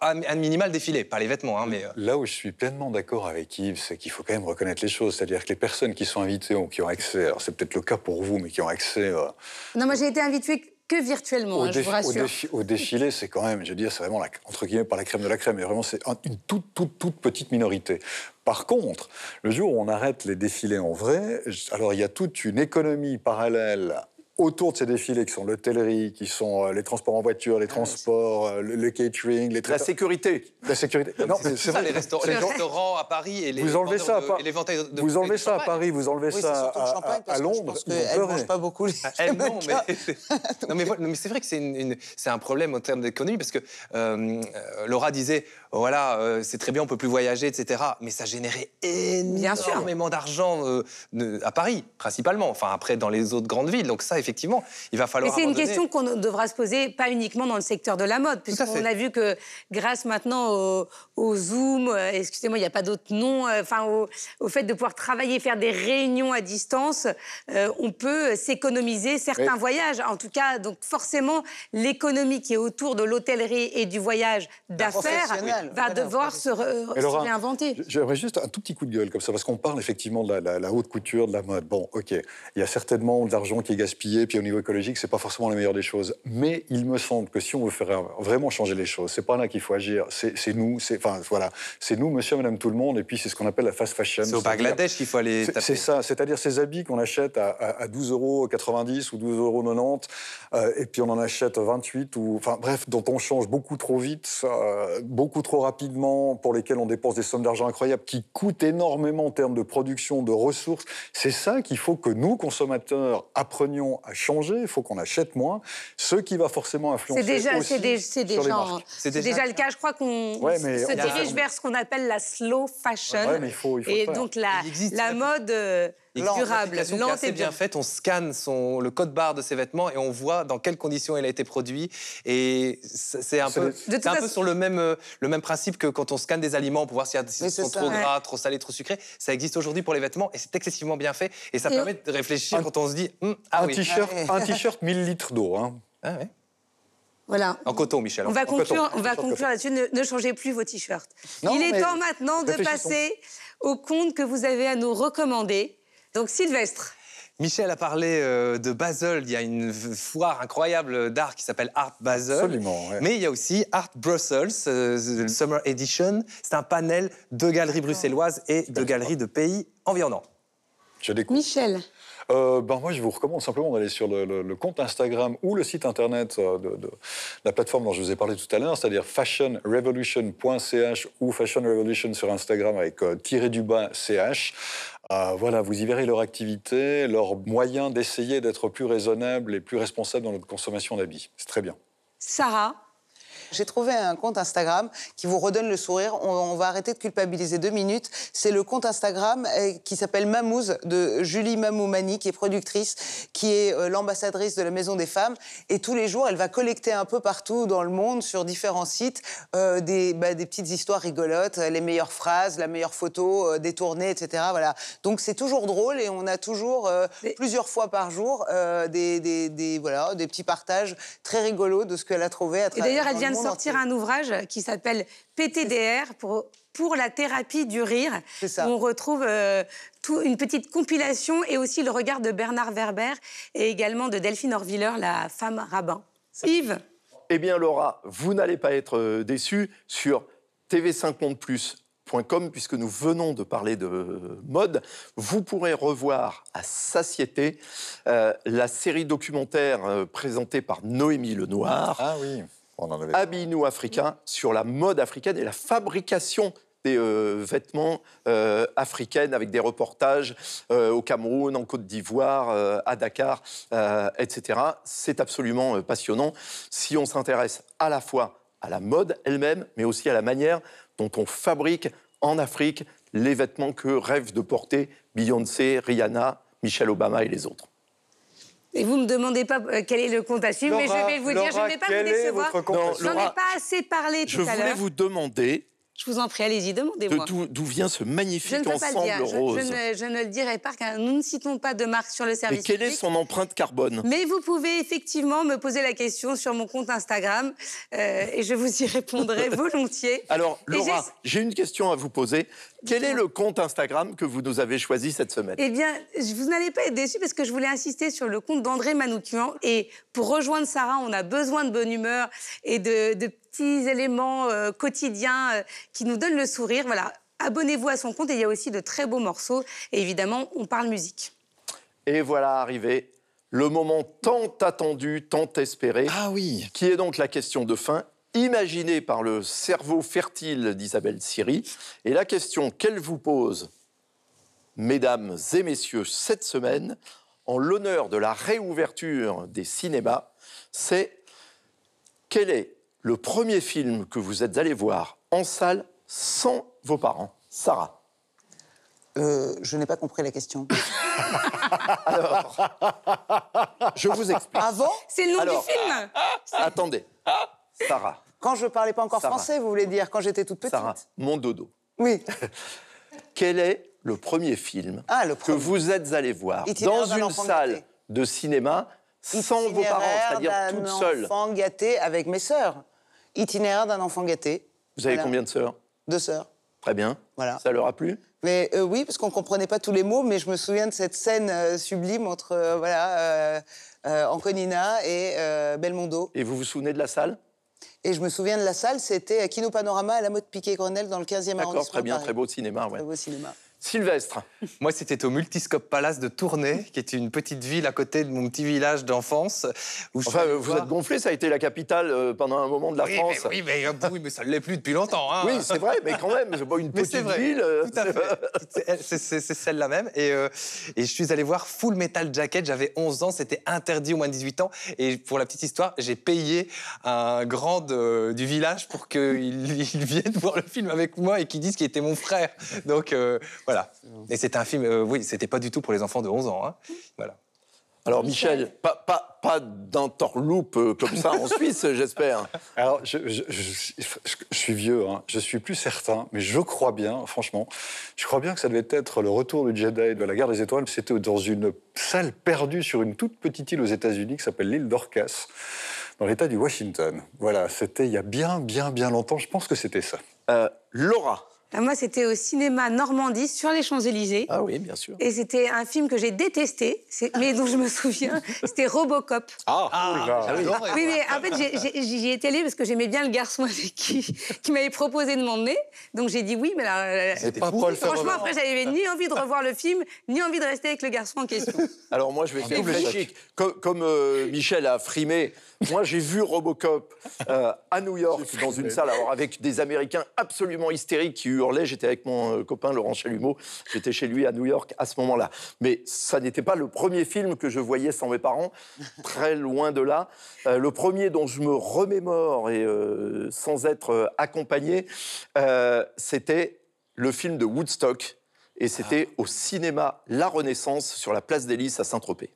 un minimal défilé, pas les vêtements. Hein, mais... Euh. Là où je suis pleinement d'accord avec Yves, c'est qu'il faut quand même reconnaître les choses. C'est-à-dire que les personnes qui sont invitées ou qui ont accès, alors c'est peut-être le cas pour vous, mais qui ont accès. Euh, non, moi j'ai été invitée que virtuellement, au, hein, je vous rassure. Au, défilé, c'est quand même, je veux dire, c'est vraiment, la, entre guillemets, pas la crème de la crème, mais vraiment, c'est une toute, toute, toute petite minorité. Par contre, le jour où on arrête les défilés en vrai, alors il y a toute une économie parallèle autour de ces défilés qui sont l'hôtellerie, qui sont euh, les transports en voiture, les ah, transports, euh, le, catering, les la sécurité. La sécurité. Non, c'est ça, les, restaurants, à Paris et les vous enlevez ça à, les de, Vous enlevez ça à Paris, vous enlevez ça à, à, Londres. Parce qu'elle ne mange pas beaucoup les. Ah, non, mais, non, mais, c'est vrai que c'est un problème en termes d'économie parce que euh, Laura disait voilà, c'est très bien, on peut plus voyager, etc. Mais ça générait énormément d'argent à Paris, principalement. Enfin, après, dans les autres grandes villes. Donc ça, effectivement, il va falloir. Et c'est une question qu'on devra se poser, pas uniquement dans le secteur de la mode, puisqu'on a vu que grâce maintenant au, Zoom, euh, excusez-moi, il n'y a pas d'autre nom, euh, enfin au, fait de pouvoir travailler, faire des réunions à distance, euh, on peut s'économiser certains voyages. En tout cas, donc forcément, l'économie qui est autour de l'hôtellerie et du voyage d'affaires va devoir se, réinventer. J'aimerais juste un tout petit coup de gueule comme ça, parce qu'on parle effectivement de la, la haute couture, de la mode. Bon, ok, il y a certainement de l'argent qui est gaspillé puis au niveau écologique, c'est pas forcément la meilleure des choses. Mais il me semble que si on veut faire vraiment changer les choses, c'est pas là qu'il faut agir. C'est nous, c'est enfin voilà, c'est nous, Monsieur, Madame, tout le monde. Et puis c'est ce qu'on appelle la fast fashion. C'est au Bangladesh qu'il faut aller. C'est ça, c'est-à-dire ces habits qu'on achète à, à, 12,90 euros ou 12,90 euros euh, et puis on en achète 28 ou enfin bref, dont on change beaucoup trop vite, euh, beaucoup trop rapidement, pour lesquels on dépense des sommes d'argent incroyables, qui coûtent énormément en termes de production, de ressources. C'est ça qu'il faut que nous consommateurs apprenions à changer, il faut qu'on achète moins, ce qui va forcément influencer c'est déjà, aussi c'est déjà, c'est déjà, le cas. Je crois qu'on se dirige vers ce qu'on appelle la slow fashion. et donc la, la mode euh, durable, lente et bien faite. On scanne son, le code barre de ses vêtements et on voit dans quelles conditions il a été produit. Et c'est un, peu, un peu sur le même, euh, le même principe que quand on scanne des aliments pour voir s'ils sont trop gras, trop salés, trop sucrés. Ça existe aujourd'hui pour les vêtements et c'est excessivement bien fait. Et ça permet de réfléchir quand on se dit hum, ah un t-shirt, un t-shirt 1000 litres d'eau. Hein. Ah voilà. En coton, Michel. On va conclure, on va conclure là-dessus. Ne, changez plus vos t-shirts. Il est temps maintenant de passer au compte que vous avez à nous recommander. Donc, Sylvestre. Michel a parlé euh, de Basel. Il y a une foire incroyable d'art qui s'appelle Art Basel. Absolument. Mais il y a aussi Art Brussels, euh, Summer Edition. C'est un panel de galeries bruxelloises et de galeries de pays environnants. Je découvre. Michel. Euh, ben moi, je vous recommande simplement d'aller sur le, compte Instagram ou le site internet de, la plateforme dont je vous ai parlé tout à l'heure, c'est-à-dire fashionrevolution.ch ou fashionrevolution sur Instagram avec euh, tiré du bas ch. Voilà, vous y verrez leur activité, leurs moyens d'essayer d'être plus raisonnables et plus responsables dans notre consommation d'habits. C'est très bien. Sarah j'ai trouvé un compte Instagram qui vous redonne le sourire. On, va arrêter de culpabiliser deux minutes. C'est le compte Instagram euh, qui s'appelle Mamouze de Julie Mamoumani, qui est productrice, qui est euh, l'ambassadrice de la Maison des Femmes. Et tous les jours, elle va collecter un peu partout dans le monde, sur différents sites, euh, des, bah, des, petites histoires rigolotes, les meilleures phrases, la meilleure photo, des tournées, etc. Voilà. Donc c'est toujours drôle et on a toujours plusieurs fois par jour des, des, des, voilà, des petits partages très rigolos de ce qu'elle a trouvé à travers. Et d'ailleurs, elle vient de sortir un ouvrage qui s'appelle PTDR pour, pour la thérapie du rire. Ça. on retrouve euh, tout, une petite compilation et aussi le regard de Bernard Werber et également de Delphine Orviller, la femme rabbin. Yves Eh bien, Laura, vous n'allez pas être euh, déçue sur TV50 Plus puisque nous venons de parler de mode, vous pourrez revoir à satiété euh, la série documentaire euh, présentée par Noémie Lenoir. Ah oui, avait. Habille-nous africains sur la mode africaine et la fabrication des euh, vêtements euh, africaines avec des reportages au Cameroun, en Côte d'Ivoire, à Dakar, etc. C'est absolument passionnant si on s'intéresse à la fois à la mode elle-même, mais aussi à la manière dont on fabrique en Afrique les vêtements que rêvent de porter Beyoncé, Rihanna, Michelle Obama et les autres. Et vous ne me demandez pas euh, quel est le compte à suivre, mais je vais vous dire, je ne vais pas vous décevoir. J'en ai pas assez parlé tout à l'heure. Je voulais vous demander je vous en prie, allez-y, demandez-moi. D'où vient ce magnifique ensemble rose je, ne, je, ne, le dirai pas, car nous ne citons pas de marque sur le service. Mais quelle est son empreinte carbone? Mais vous pouvez effectivement me poser la question sur mon compte Instagram euh, et je vous y répondrai volontiers. Alors, Laura, j'ai une question à vous poser. Quel est le compte Instagram que vous nous avez choisi cette semaine? Eh bien, vous n'allez pas être déçus parce que je voulais insister sur le compte d'André Manoukian. Et pour rejoindre Sarah, on a besoin de bonne humeur et de, de petits éléments euh, quotidiens euh, qui nous donnent le sourire. Voilà, abonnez-vous à son compte et il y a aussi de très beaux morceaux. Et évidemment, on parle musique. Et voilà arrivé le moment tant attendu, tant espéré. Ah oui. Qui est donc la question de fin, imaginée par le cerveau fertile d'Isabelle Siri. Et la question qu'elle vous pose, mesdames et messieurs, cette semaine, en l'honneur de la réouverture des cinémas, c'est quel est le premier film que vous êtes allé voir en salle sans vos parents Sarah euh, je n'ai pas compris la question. Alors, je vous explique. Avant C'est le nom du film Attendez. Sarah. Quand je parlais pas encore français, vous voulez dire, quand j'étais toute petite Sarah, mon dodo. Oui. Quel est le premier film ah, que vous êtes allé voir dans une salle de cinéma sans vos parents, c'est-à-dire toute seule enfant gâté avec mes sœurs. Itinéraire d'un enfant gâté. Vous avez combien de sœurs? Deux sœurs. Très bien. Voilà. Ça leur a plu? Mais euh, oui, parce qu'on comprenait pas tous les mots, mais je me souviens de cette scène euh, sublime entre euh, voilà Anconina et Belmondo. Et vous vous souvenez de la salle? Et je me souviens de la salle, c'était Kino Panorama à la mode Piquet-Grenelle dans le 15e arrondissement. D'accord, très bien, très beau cinéma. Ouais. Très beau cinéma. Sylvestre. Moi, c'était au Multiscope Palace de Tournai, qui est une petite ville à côté de mon petit village d'enfance. Enfin, vous êtes gonflé, ça a été la capitale euh, pendant un moment de la France. oui, mais, euh, oui, mais ça ne l'est plus depuis longtemps. Hein. Oui, c'est vrai, mais quand même, c'est pas une petite ville. Euh, Tout à fait. C'est celle-là même. Et, et, je suis allé voir Full Metal Jacket, j'avais 11 ans, c'était interdit au moins de 18 ans. Et pour la petite histoire, j'ai payé un grand du village pour qu'il vienne voir le film avec moi et qu'il dise qu'il était mon frère. Donc, voilà. Voilà. Et c'était un film, euh, oui, c'était pas du tout pour les enfants de 11 ans. Hein. Voilà. Alors Michel, pas, pas, pas d'entorloupe euh, comme ça en Suisse, j'espère. Alors je, suis vieux, hein. je suis plus certain, mais je crois bien, franchement, je crois bien que ça devait être le retour du Jedi de la guerre des étoiles. C'était dans une salle perdue sur une toute petite île aux États-Unis qui s'appelle l'île d'Orcas, dans l'État du Washington. Voilà, c'était il y a bien, bien, bien longtemps. Je pense que c'était ça. Euh, Laura. Ah, moi, c'était au cinéma Normandie, sur les Champs-Élysées. Ah oui, bien sûr. Et c'était un film que j'ai détesté, mais dont je me souviens, c'était Robocop. Ah, ah, ah oui. oui. mais en fait, j'y étais allée parce que j'aimais bien le garçon avec qui, qui m'avait proposé de m'emmener. Donc j'ai dit oui, mais là... Euh, c'était pas Paul Franchement, après, j'avais ni envie de revoir le film, ni envie de rester avec le garçon en question. Alors moi, je vais faire plus chic. Comme, comme euh, Michel a frimé, moi, j'ai vu Robocop euh, à New York, dans une salle, alors avec des Américains absolument hystériques qui hurlaient. J'étais avec mon euh, copain Laurent Chalumeau. J'étais chez lui à New York à ce moment-là. Mais ça n'était pas le premier film que je voyais sans mes parents, très loin de là. Euh, le premier dont je me remémore et sans être accompagné, c'était le film de Woodstock. Et c'était au cinéma La Renaissance sur la place des Lys à Saint-Tropez.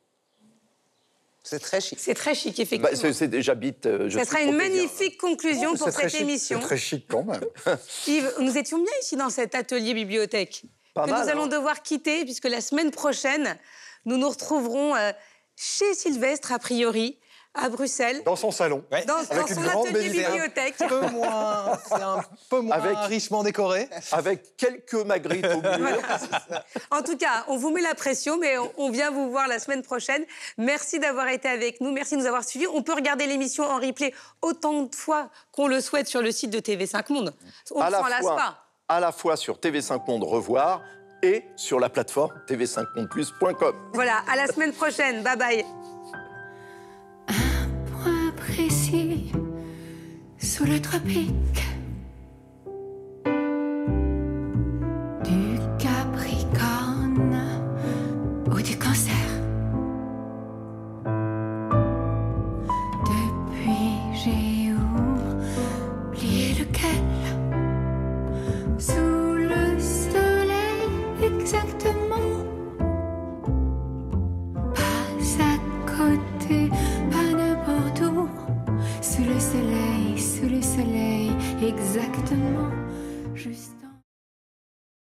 C'est très chic. C'est très chic, effectivement. Bah, J'habite. Euh, Ça sera une magnifique conclusion pour cette émission. C'est très chic quand même. Yves, nous étions bien ici dans cet atelier bibliothèque. que nous allons hein. devoir quitter, puisque la semaine prochaine, nous nous retrouverons euh, chez Sylvestre, a priori, à Bruxelles. Dans son salon. Dans, avec son atelier bibliothèque. Un peu moins, c'est un peu moins avec, richement décoré. Avec quelques magrittes au mur. en tout cas, on vous met la pression, mais on, vient vous voir la semaine prochaine. Merci d'avoir été avec nous. Merci de nous avoir suivis. On peut regarder l'émission en replay autant de fois qu'on le souhaite sur le site de TV5 Monde. On ne s'en lasse pas à la fois sur TV5 Monde Revoir et sur la plateforme tv5mondeplus.com. Voilà, à la semaine prochaine. Bye bye. Sous le tropique. tellement